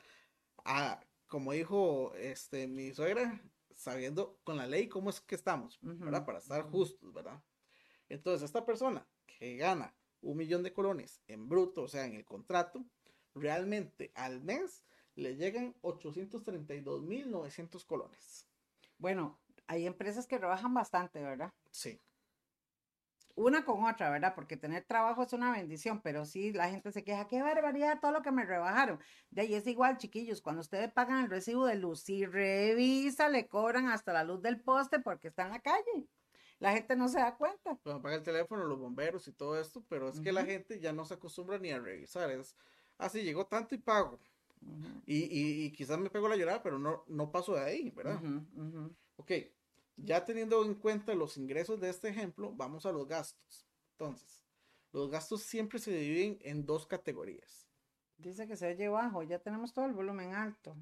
a, como dijo este, mi suegra, sabiendo con la ley cómo es que estamos, ¿verdad? Para estar justos, ¿verdad? Entonces, esta persona que gana un millón de colones en bruto, o sea, en el contrato, realmente al mes le llegan 832.900 colones. Bueno, hay empresas que rebajan bastante, ¿verdad? Sí. Una con otra, ¿verdad? Porque tener trabajo es una bendición, pero sí la gente se queja, qué barbaridad todo lo que me rebajaron. De ahí es igual, chiquillos, cuando ustedes pagan el recibo de luz, si revisa, le cobran hasta la luz del poste porque está en la calle la gente no se da cuenta. Bueno, paga el teléfono, los bomberos y todo esto, pero es que la gente ya no se acostumbra ni a revisar. Es así, ah, llegó tanto y pago. y, y, quizás me pego la llorada, pero no, no paso de ahí, ¿verdad? Ok, ya teniendo en cuenta los ingresos de este ejemplo, vamos a los gastos. Entonces, los gastos siempre se dividen en dos categorías. Dice que se oye bajo, ya tenemos todo el volumen alto.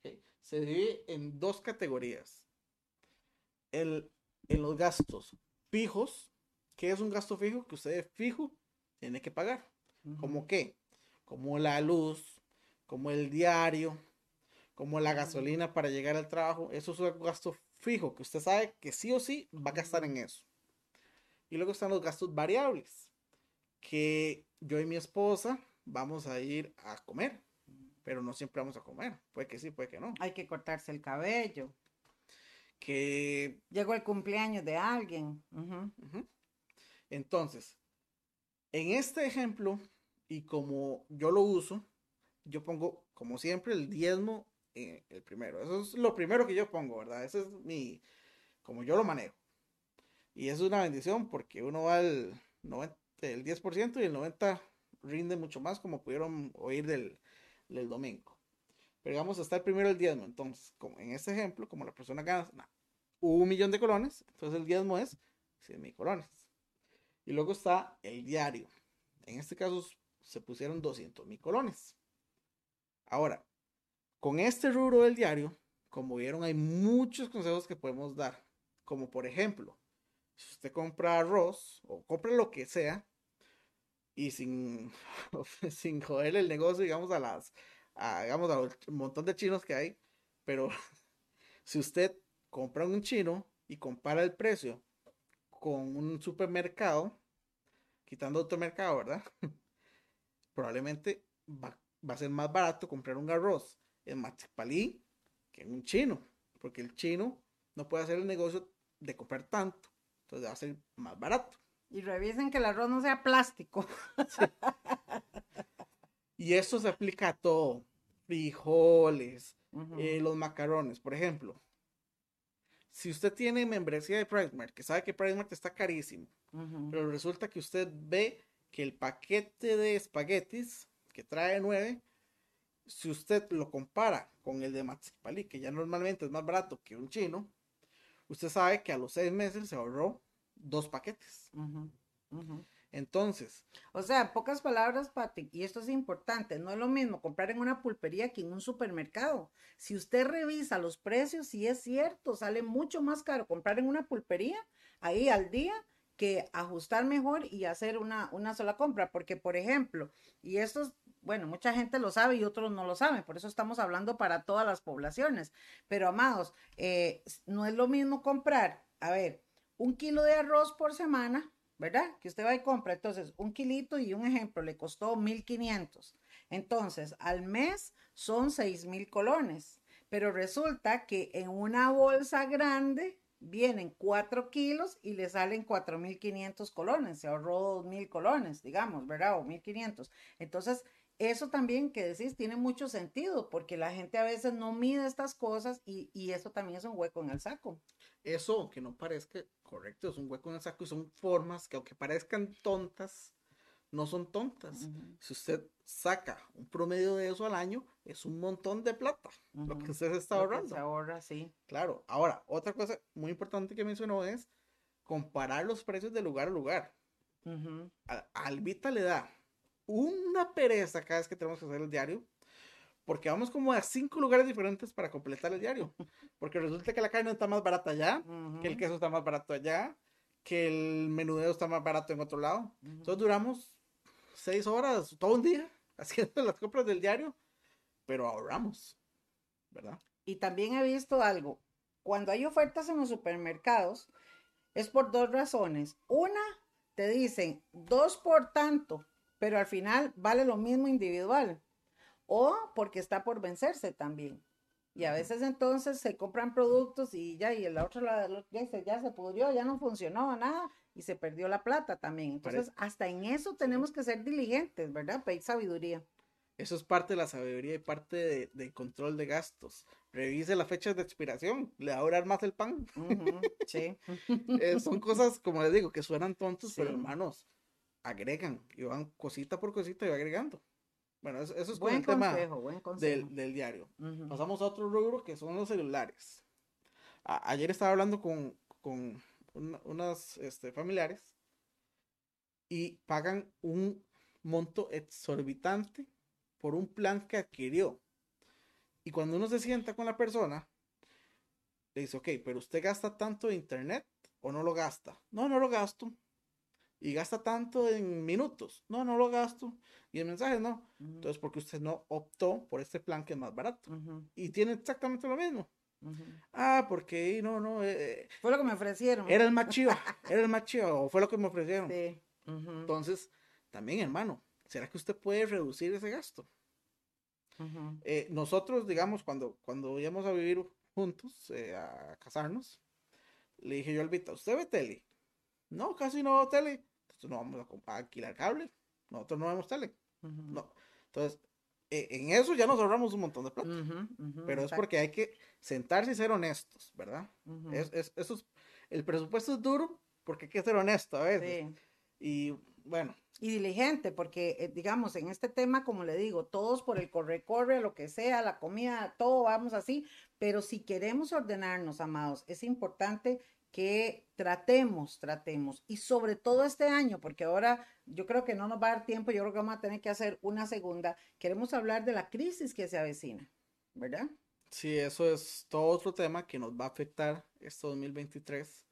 Okay. Se divide en dos categorías el, en los gastos fijos, ¿qué es un gasto fijo? Que usted fijo tiene que pagar. ¿Como qué? Como la luz, como el diario, como la gasolina para llegar al trabajo. Eso es un gasto fijo que usted sabe que sí o sí va a gastar en eso. Y luego están los gastos variables, que yo y mi esposa vamos a ir a comer, pero no siempre vamos a comer. Puede que sí, puede que no. Hay que cortarse el cabello que... Llegó el cumpleaños de alguien. Entonces, en este ejemplo, y como yo lo uso, yo pongo, como siempre, el diezmo el primero. Eso es lo primero que yo pongo, ¿verdad? Ese es mi, como yo lo manejo. Y eso es una bendición porque uno va al 90, el 10% y el 90% rinde mucho más, como pudieron oír del, del domingo. Pero vamos a estar primero el diezmo. Entonces, como en este ejemplo, como la persona gana un millón de colones, entonces el diezmo es 100 mil colones. Y luego está el diario. En este caso se pusieron 200 mil colones. Ahora, con este rubro del diario, como vieron, hay muchos consejos que podemos dar. Como por ejemplo, si usted compra arroz o compra lo que sea y sin, *laughs* sin joder el negocio, digamos, a las a, digamos, un montón de chinos que hay, pero *laughs* si usted compra un chino y compara el precio con un supermercado, quitando otro mercado, ¿verdad? *laughs* Probablemente va, a ser más barato comprar un arroz en Machipalí que en un chino, porque el chino no puede hacer el negocio de comprar tanto, entonces va a ser más barato. Y revisen que el arroz no sea plástico. *laughs* Y eso se aplica a todo. Frijoles, eh, los macarrones, por ejemplo. Si usted tiene membresía de PriceMart, que sabe que PriceMart está carísimo, pero resulta que usted ve que el paquete de espaguetis que trae nueve, si usted lo compara con el de Matzipali, que ya normalmente es más barato que un chino, usted sabe que a los seis meses se ahorró dos paquetes. Entonces. O sea, en pocas palabras, Pati, y esto es importante, no es lo mismo comprar en una pulpería que en un supermercado. Si usted revisa los precios, sí es cierto, sale mucho más caro comprar en una pulpería ahí al día que ajustar mejor y hacer una, una sola compra. Porque, por ejemplo, y esto es, bueno, mucha gente lo sabe y otros no lo saben, por eso estamos hablando para todas las poblaciones. Pero, amados, eh, no es lo mismo comprar, a ver, un kilo de arroz por semana ¿verdad? Que usted va y compra. Entonces, un kilito y un ejemplo le costó 1500. Entonces, al mes son 6000 colones. Pero resulta que en una bolsa grande vienen 4 kilos y le salen 4500 colones. Se ahorró 2000 colones, digamos, ¿verdad? O 1500. Entonces, eso también que decís tiene mucho sentido porque la gente a veces no mide estas cosas y, y eso también es un hueco en el saco. Eso, aunque no parezca correcto, es un hueco en el saco y son formas que aunque parezcan tontas, no son tontas. Si usted saca un promedio de eso al año, es un montón de plata lo que usted se está ahorrando. se ahorra, sí. Claro. Ahora, otra cosa muy importante que mencionó es comparar los precios de lugar a lugar. a, Albita le da una pereza cada vez que tenemos que hacer el diario, porque vamos como a cinco lugares diferentes para completar el diario. Porque resulta que la carne está más barata allá, que el queso está más barato allá, que el menudeo está más barato en otro lado. Entonces duramos seis horas, todo un día, *laughs* haciendo las compras del diario, pero ahorramos, ¿verdad? Y también he visto algo, cuando hay ofertas en los supermercados, es por dos razones. Una, te dicen dos por tanto, pero al final vale lo mismo individual. O porque está por vencerse también. Y a veces entonces se compran productos y ya, y el otro ya, se, ya se pudrió, ya no funcionó nada y se perdió la plata también. Entonces, hasta en eso tenemos que ser diligentes, ¿verdad? Pedir sabiduría. Eso es parte de la sabiduría y parte del control de gastos. Revise las fechas de expiración, le va a durar más el pan. sí. *laughs* Eh, son cosas, como les digo, que suenan tontos, pero hermanos, agregan y van cosita por cosita y va agregando. Bueno, eso, es buen el tema del, del, diario. Pasamos a otro rubro que son los celulares. ayer estaba hablando con, con unas este, familiares y pagan un monto exorbitante por un plan que adquirió. Y cuando uno se sienta con la persona, le dice, ok, pero usted gasta tanto de internet o no lo gasta. No, no lo gasto y gasta tanto en minutos. No, no lo gasto. Y el mensaje no. Entonces, porque usted no optó por este plan que es más barato. Y tiene exactamente lo mismo. Ah, porque no, no. Eh, eh, fue lo que me ofrecieron. Era el más chido. *laughs* era el más chido. O fue lo que me ofrecieron. Sí. Entonces, también, hermano, ¿será que usted puede reducir ese gasto? Eh, nosotros, digamos, cuando, cuando íbamos a vivir juntos, a casarnos, le dije yo al Vita, ¿usted ve tele? No, casi no veo tele no vamos a, alquilar cable, nosotros no vemos tele. No. Entonces, e, en eso ya nos ahorramos un montón de plata. pero es porque hay que sentarse y ser honestos, ¿verdad? es, eso el presupuesto es duro porque hay que ser honesto a veces. Y bueno. Y diligente, porque eh, digamos, en este tema, como le digo, todos por el corre-corre, lo que sea, la comida, todo vamos así, pero si queremos ordenarnos, amados, es importante que tratemos, tratemos, y sobre todo este año, porque ahora yo creo que no nos va a dar tiempo, yo creo que vamos a tener que hacer una segunda, queremos hablar de la crisis que se avecina, ¿verdad? Sí, eso es todo otro tema que nos va a afectar este 2023,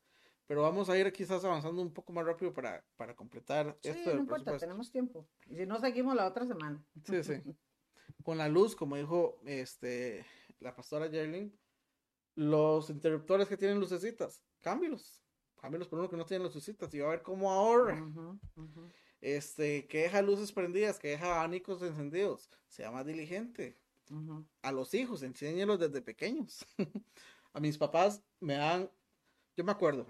pero vamos a ir quizás avanzando un poco más rápido para, para completar sí, esto. No importa, tenemos tiempo, y si no seguimos la otra semana. Sí, sí. Con la luz, como dijo este, la pastora Jerling, los interruptores que tienen lucecitas, cámbielos. Cámbielos por uno que no tiene lucecitas y va a ver cómo ahorra. Este, que deja luces prendidas, que deja abanicos encendidos. Sea más diligente. A los hijos, enséñelos desde pequeños. *laughs* a mis papás me dan, yo me acuerdo,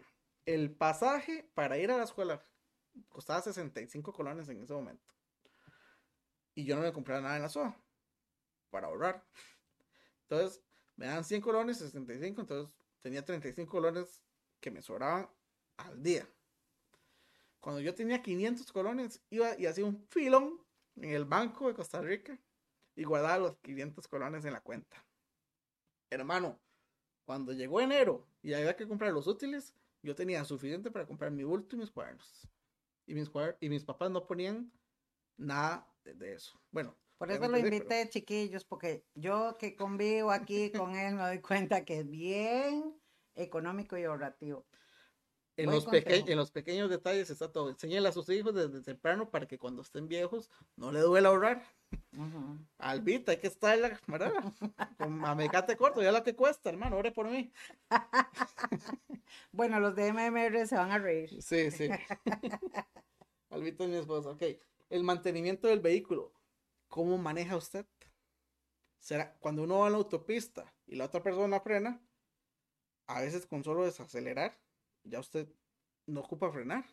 el pasaje para ir a la escuela costaba 65 colones en ese momento. Y yo no me compraba nada en la SOA para ahorrar. *laughs* Entonces, me dan 100 colones, 65, entonces tenía 35 colones que me sobraban al día. Cuando yo tenía 500 colones, iba y hacía un filón en el banco de Costa Rica y guardaba los 500 colones en la cuenta. Hermano, cuando llegó enero y había que comprar los útiles, yo tenía suficiente para comprar mi bulto y mis cuadernos. Y mis, y mis papás no ponían nada de eso. Bueno, por eso lo invité, chiquillos, porque yo que convivo aquí con él me doy cuenta que es bien económico y ahorrativo. En los, en los, pequeños detalles está todo. Enséñale a sus hijos desde temprano para que cuando estén viejos no le duele ahorrar. Albita, hay que estar, ¿verdad? *laughs* Con mamecate corto, ya lo que cuesta, hermano, ore por mí. *laughs* bueno, los de MMR se van a reír. Sí, sí. *laughs* Albita es mi esposa. Ok, el mantenimiento del vehículo. ¿cómo maneja usted? ¿Será cuando uno va a la autopista y la otra persona frena? A veces con solo desacelerar, ya usted no ocupa frenar.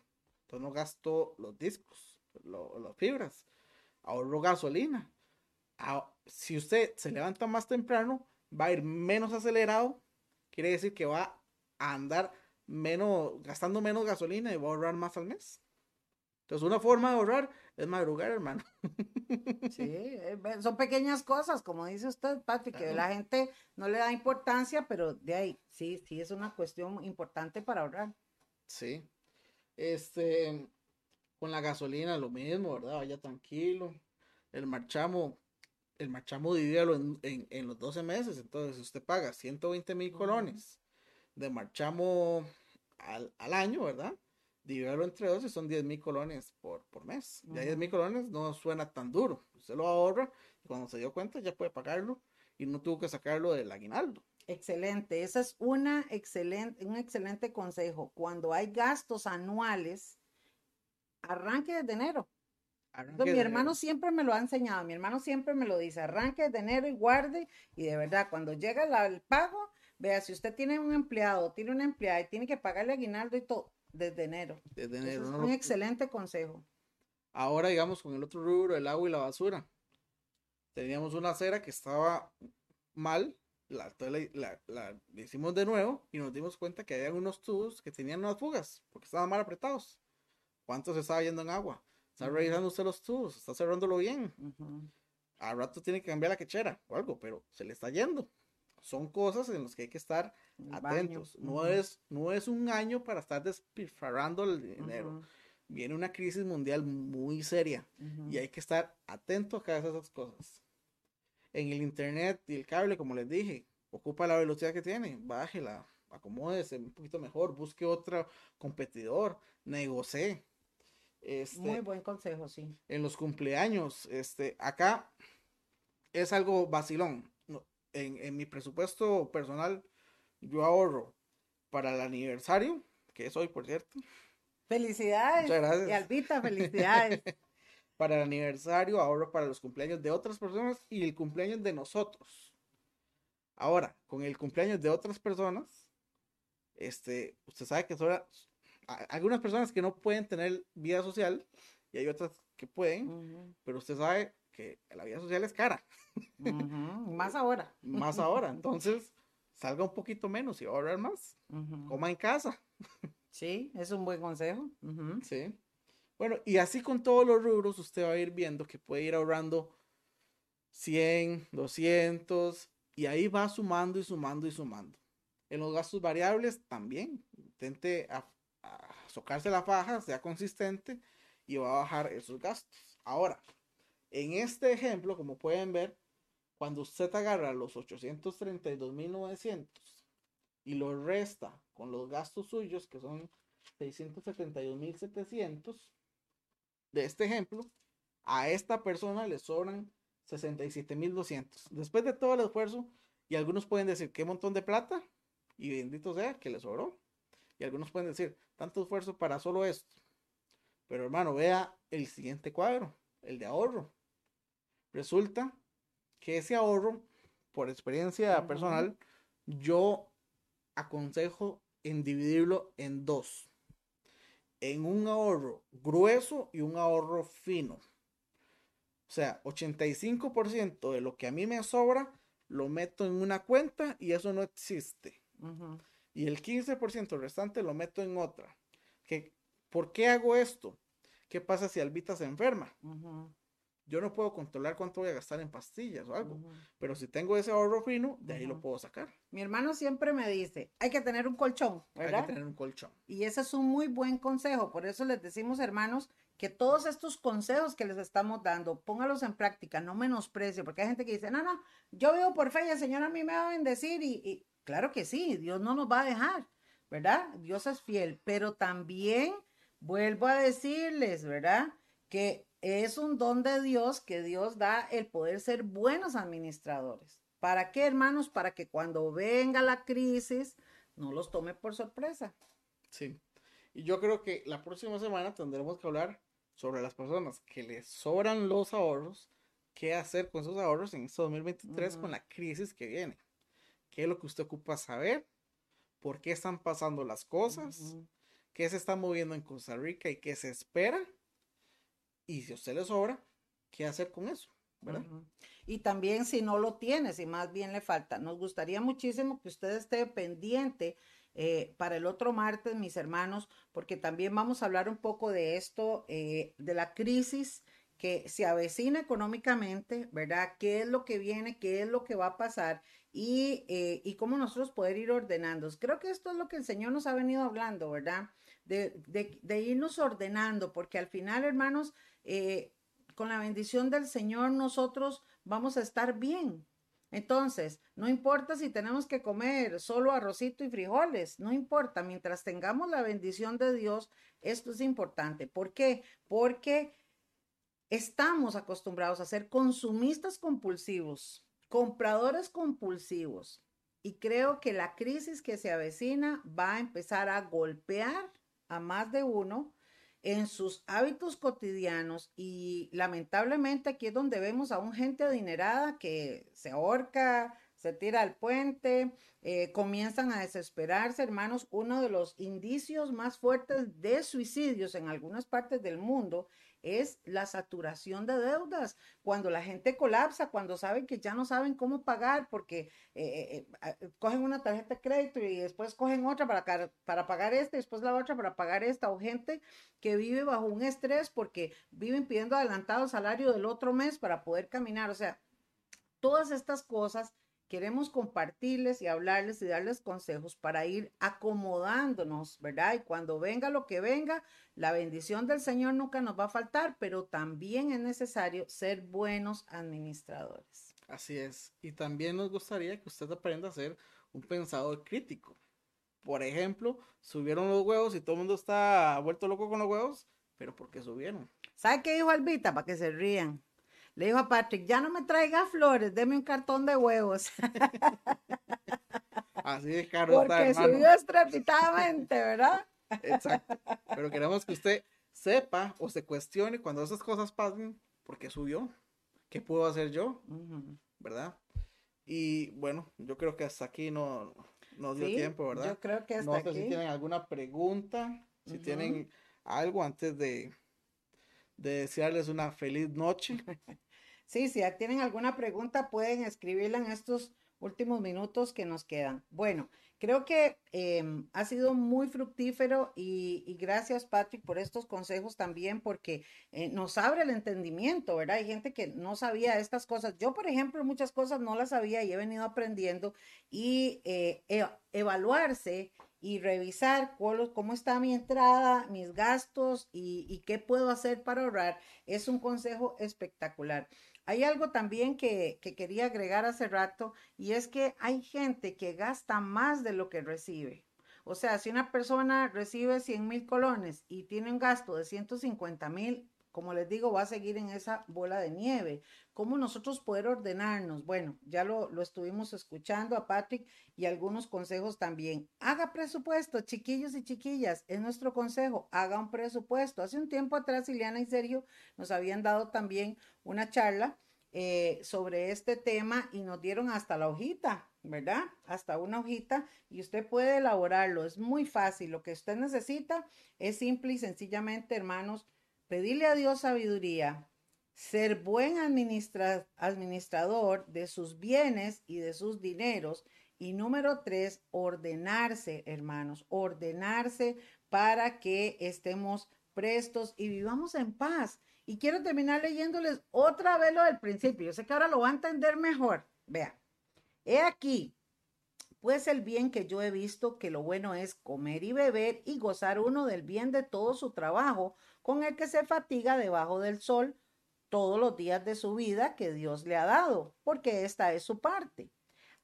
Entonces no gastó los discos, las fibras, ahorró gasolina. si usted se levanta más temprano, va a ir menos acelerado, quiere decir que va a andar menos, gastando menos gasolina y va a ahorrar más al mes. Entonces, una forma de ahorrar es madrugar, hermano. *laughs* Sí, eh, son pequeñas cosas, como dice usted, Patrick, que la gente no le da importancia, pero de ahí, sí, sí, es una cuestión importante para ahorrar. Sí. Este, con la gasolina lo mismo, ¿verdad? Vaya tranquilo. El marchamo, el marchamo divídalo en, en, los 12 meses, entonces usted paga 120 mil colones de marchamo al, al año, ¿verdad? Dividirlo entre dos y son 10 mil colones por, por mes. Ya 10 mil colones no suena tan duro. Usted lo ahorra y cuando se dio cuenta ya puede pagarlo y no tuvo que sacarlo del aguinaldo. Excelente, ese es una excelente, un excelente consejo. Cuando hay gastos anuales, arranque desde enero. mi hermano siempre me lo ha enseñado, mi hermano siempre me lo dice, arranque desde enero y guarde y de verdad cuando llega el pago, vea, si usted tiene un empleado, tiene una empleada y tiene que pagarle aguinaldo y todo, desde enero. Desde enero. Es un excelente consejo. Ahora, digamos, con el otro rubro, el agua y la basura. Teníamos una acera que estaba mal, la, la, hicimos de nuevo y nos dimos cuenta que había unos tubos que tenían unas fugas porque estaban mal apretados. ¿Cuánto se estaba yendo en agua? Está revisando usted los tubos, está cerrándolo bien. Al rato tiene que cambiar la quechera o algo, pero se le está yendo son cosas en las que hay que estar atentos. No, es, no es un año para estar despilfarrando el dinero. Viene una crisis mundial muy seria y hay que estar atento a cada esas cosas. En el internet y el cable, como les dije, ocupa la velocidad que tiene, bájela, acomódese un poquito mejor, busque otro competidor, negocie. Este, muy buen consejo, sí. En los cumpleaños, este, acá es algo vacilón en, mi presupuesto personal, yo ahorro para el aniversario, que es hoy, por cierto. Felicidades. Muchas gracias. Y Albita, *laughs* felicidades. para el aniversario, ahorro para los cumpleaños de otras personas y el cumpleaños de nosotros. Ahora, con el cumpleaños de otras personas, este, usted sabe que son algunas personas que no pueden tener vida social y hay otras que pueden, pero usted sabe que la vida social es cara. Más ahora. Más ahora. Entonces, salga un poquito menos y ahorrar más. Coma en casa. Sí, es un buen consejo. Sí. Bueno, y así con todos los rubros, usted va a ir viendo que puede ir ahorrando 100, 200, y ahí va sumando y sumando y sumando. En los gastos variables también. Intente a, socarse la faja, sea consistente y va a bajar esos gastos. Ahora, en este ejemplo, como pueden ver, cuando usted agarra los 832.900 y lo resta con los gastos suyos, que son 672.700, de este ejemplo, a esta persona le sobran 67.200. Después de todo el esfuerzo, y algunos pueden decir, qué montón de plata, y bendito sea que le sobró. Y algunos pueden decir, tanto esfuerzo para solo esto. Pero hermano, vea el siguiente cuadro, el de ahorro. Resulta que ese ahorro, por experiencia personal, yo aconsejo en dividirlo en dos. En un ahorro grueso y un ahorro fino. O sea, 85% de lo que a mí me sobra lo meto en una cuenta y eso no existe. Y el 15% restante lo meto en otra. ¿Qué, ¿Por qué hago esto? ¿Qué pasa si Albita se enferma? Yo no puedo controlar cuánto voy a gastar en pastillas o algo, pero si tengo ese ahorro fino, de ahí lo puedo sacar. Mi hermano siempre me dice, hay que tener un colchón, ¿verdad? Hay que tener un colchón. Y ese es un muy buen consejo, por eso les decimos, hermanos, que todos estos consejos que les estamos dando, póngalos en práctica, no menosprecie, porque hay gente que dice, no, no, yo vivo por fe y el Señor a mí me va a bendecir y, y claro que sí, Dios no nos va a dejar, ¿verdad? Dios es fiel, pero también vuelvo a decirles, ¿verdad? Que es un don de Dios que Dios da el poder ser buenos administradores. ¿Para qué, hermanos? Para que cuando venga la crisis no los tome por sorpresa. Sí. Y yo creo que la próxima semana tendremos que hablar sobre las personas que les sobran los ahorros, qué hacer con esos ahorros en este 2023 con la crisis que viene. ¿Qué es lo que usted ocupa saber? ¿Por qué están pasando las cosas? ¿Qué se está moviendo en Costa Rica y qué se espera? Y si a usted le sobra, ¿qué hacer con eso? Y también si no lo tiene, si más bien le falta, nos gustaría muchísimo que usted esté pendiente eh, para el otro martes, mis hermanos, porque también vamos a hablar un poco de esto, eh, de la crisis que se avecina económicamente, ¿verdad? ¿Qué es lo que viene? ¿Qué es lo que va a pasar? Y, eh, y cómo nosotros poder ir ordenando. Creo que esto es lo que el Señor nos ha venido hablando, ¿verdad? De, irnos ordenando, porque al final, hermanos, eh, con la bendición del Señor nosotros vamos a estar bien. Entonces, no importa si tenemos que comer solo arrocito y frijoles, no importa, mientras tengamos la bendición de Dios, esto es importante. ¿Por qué? Porque estamos acostumbrados a ser consumistas compulsivos, compradores compulsivos. Y creo que la crisis que se avecina va a empezar a golpear a más de uno en sus hábitos cotidianos y lamentablemente aquí es donde vemos a un gente adinerada que se ahorca, se tira al puente, eh, comienzan a desesperarse, hermanos. Uno de los indicios más fuertes de suicidios en algunas partes del mundo es la saturación de deudas, cuando la gente colapsa, cuando saben que ya no saben cómo pagar porque eh, eh, eh, cogen una tarjeta de crédito y después cogen otra para, para pagar esta después la otra para pagar esta, o gente que vive bajo un estrés porque viven pidiendo adelantado el salario del otro mes para poder caminar, o sea, todas estas cosas queremos compartirles y hablarles y darles consejos para ir acomodándonos, ¿verdad? Y cuando venga lo que venga, la bendición del Señor nunca nos va a faltar, pero también es necesario ser buenos administradores. Así es. Y también nos gustaría que usted aprenda a ser un pensador crítico. Por ejemplo, subieron los huevos y todo el mundo está vuelto loco con los huevos, pero ¿por qué subieron? ¿Sabe qué dijo Albita? Para que se rían. Le dijo a Patrick, ya no me traiga flores, deme un cartón de huevos. *laughs* Así de caro Porque subió estrepitadamente, ¿verdad? Exacto. Pero queremos que usted sepa o se cuestione cuando esas cosas pasen, ¿por qué subió? ¿Qué puedo hacer yo? ¿Verdad? Y bueno, yo creo que hasta aquí no nos dio tiempo, ¿verdad? Yo creo que hasta no sé si tienen alguna pregunta, si tienen algo antes de, de desearles una feliz noche. *laughs* Sí, si tienen alguna pregunta pueden escribirla en estos últimos minutos que nos quedan. Bueno, creo que em, ha sido muy fructífero y, gracias Patrick por estos consejos también porque eh, nos abre el entendimiento, ¿verdad? Hay gente que no sabía estas cosas. Yo, por ejemplo, muchas cosas no las sabía y he venido aprendiendo y eh, e, evaluarse y revisar cómo está mi entrada, mis gastos y, qué puedo hacer para ahorrar es un consejo espectacular. Hay algo también que, quería agregar hace rato y es que hay gente que gasta más de lo que recibe. O sea, si una persona recibe 100 mil colones y tiene un gasto de 150 mil, como les digo, va a seguir en esa bola de nieve. ¿Cómo nosotros poder ordenarnos? Bueno, ya lo, lo, estuvimos escuchando a Patrick y algunos consejos también. Haga presupuesto, chiquillos y chiquillas, es nuestro consejo, haga un presupuesto. Hace un tiempo atrás, Ileana y Sergio nos habían dado también una charla eh, sobre este tema y nos dieron hasta la hojita, ¿verdad? Hasta una hojita y usted puede elaborarlo. Es muy fácil. Lo que usted necesita es simple y sencillamente, hermanos, pedirle a Dios sabiduría, ser buen administrador de sus bienes y de sus dineros. Y número tres, ordenarse, hermanos, ordenarse para que estemos prestos y vivamos en paz. Y quiero terminar leyéndoles otra vez lo del principio. Yo sé que ahora lo va a entender mejor. Vean, he aquí, pues el bien que yo he visto, que lo bueno es comer y beber y gozar uno del bien de todo su trabajo, con el que se fatiga debajo del sol todos los días de su vida que Dios le ha dado, porque esta es su parte.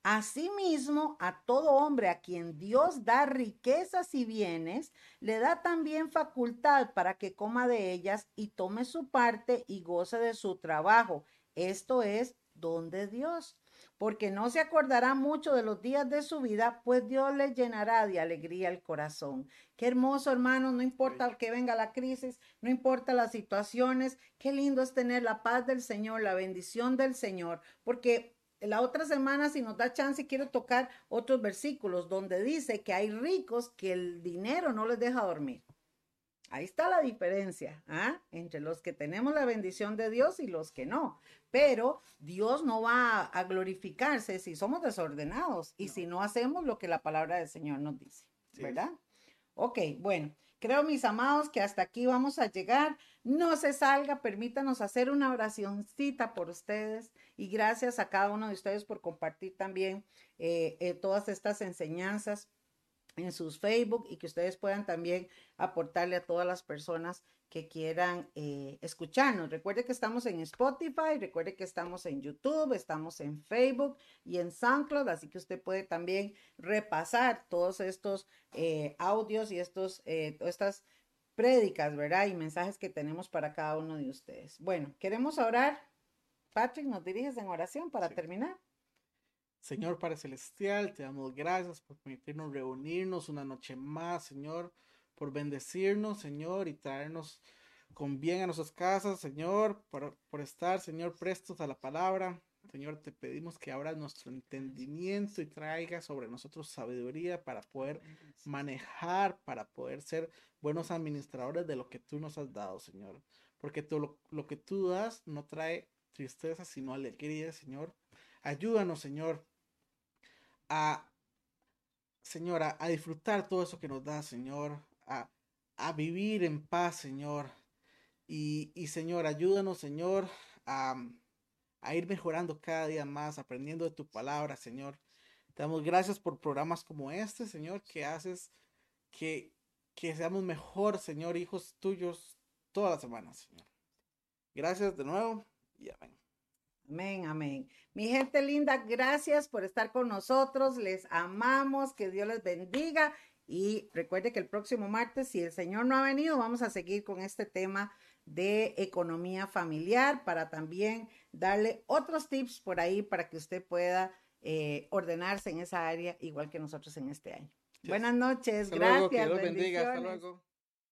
Asimismo, a todo hombre a quien Dios da riquezas y bienes, le da también facultad para que coma de ellas y tome su parte y goce de su trabajo. Esto es don de Dios, porque no se acordará mucho de los días de su vida, pues Dios le llenará de alegría el corazón. Qué hermoso, hermano, no importa que venga la crisis, no importa las situaciones, qué lindo es tener la paz del Señor, la bendición del Señor, porque la otra semana, si nos da chance, quiero tocar otros versículos donde dice que hay ricos que el dinero no les deja dormir. Ahí está la diferencia ¿ah? entre los que tenemos la bendición de Dios y los que no. Pero Dios no va a glorificarse si somos desordenados y si no hacemos lo que la palabra del Señor nos dice. ¿verdad? Ok, bueno, creo mis amados que hasta aquí vamos a llegar. No se salga, permítanos hacer una oracióncita por ustedes y gracias a cada uno de ustedes por compartir también eh, eh, todas estas enseñanzas en sus Facebook y que ustedes puedan también aportarle a todas las personas que quieran eh, escucharnos. Recuerde que estamos en Spotify, recuerde que estamos en YouTube, estamos en Facebook y en SoundCloud, así que usted puede también repasar todos estos eh, audios y estos, eh, estas prédicas, ¿verdad? Y mensajes que tenemos para cada uno de ustedes. Bueno, queremos orar. Patrick, ¿nos diriges en oración para terminar? Señor Padre Celestial, te damos gracias por permitirnos reunirnos una noche más, Señor, por bendecirnos, Señor, y traernos con bien a nuestras casas, Señor, por, por estar, Señor, prestos a la palabra. Señor, te pedimos que abras nuestro entendimiento y traiga sobre nosotros sabiduría para poder manejar, para poder ser buenos administradores de lo que tú nos has dado, Señor. Porque todo lo, lo que tú das no trae tristeza, sino alegría, Señor. Ayúdanos, Señor, a, Señor, a, disfrutar todo eso que nos da, Señor, a, a vivir en paz, Señor. Y, y Señor, ayúdanos, Señor, a, a, ir mejorando cada día más, aprendiendo de tu palabra, Señor. Te damos gracias por programas como este, Señor, que haces que, que seamos mejor, Señor, hijos tuyos, todas las semanas, Señor. Gracias de nuevo y amén. Amén, amén. Mi gente linda, gracias por estar con nosotros. Les amamos, que Dios les bendiga. Y recuerde que el próximo martes, si el Señor no ha venido, vamos a seguir con este tema de economía familiar para también darle otros tips por ahí para que usted pueda eh, ordenarse en esa área igual que nosotros en este año. Buenas noches, gracias. Luego, que Dios bendiga, hasta luego.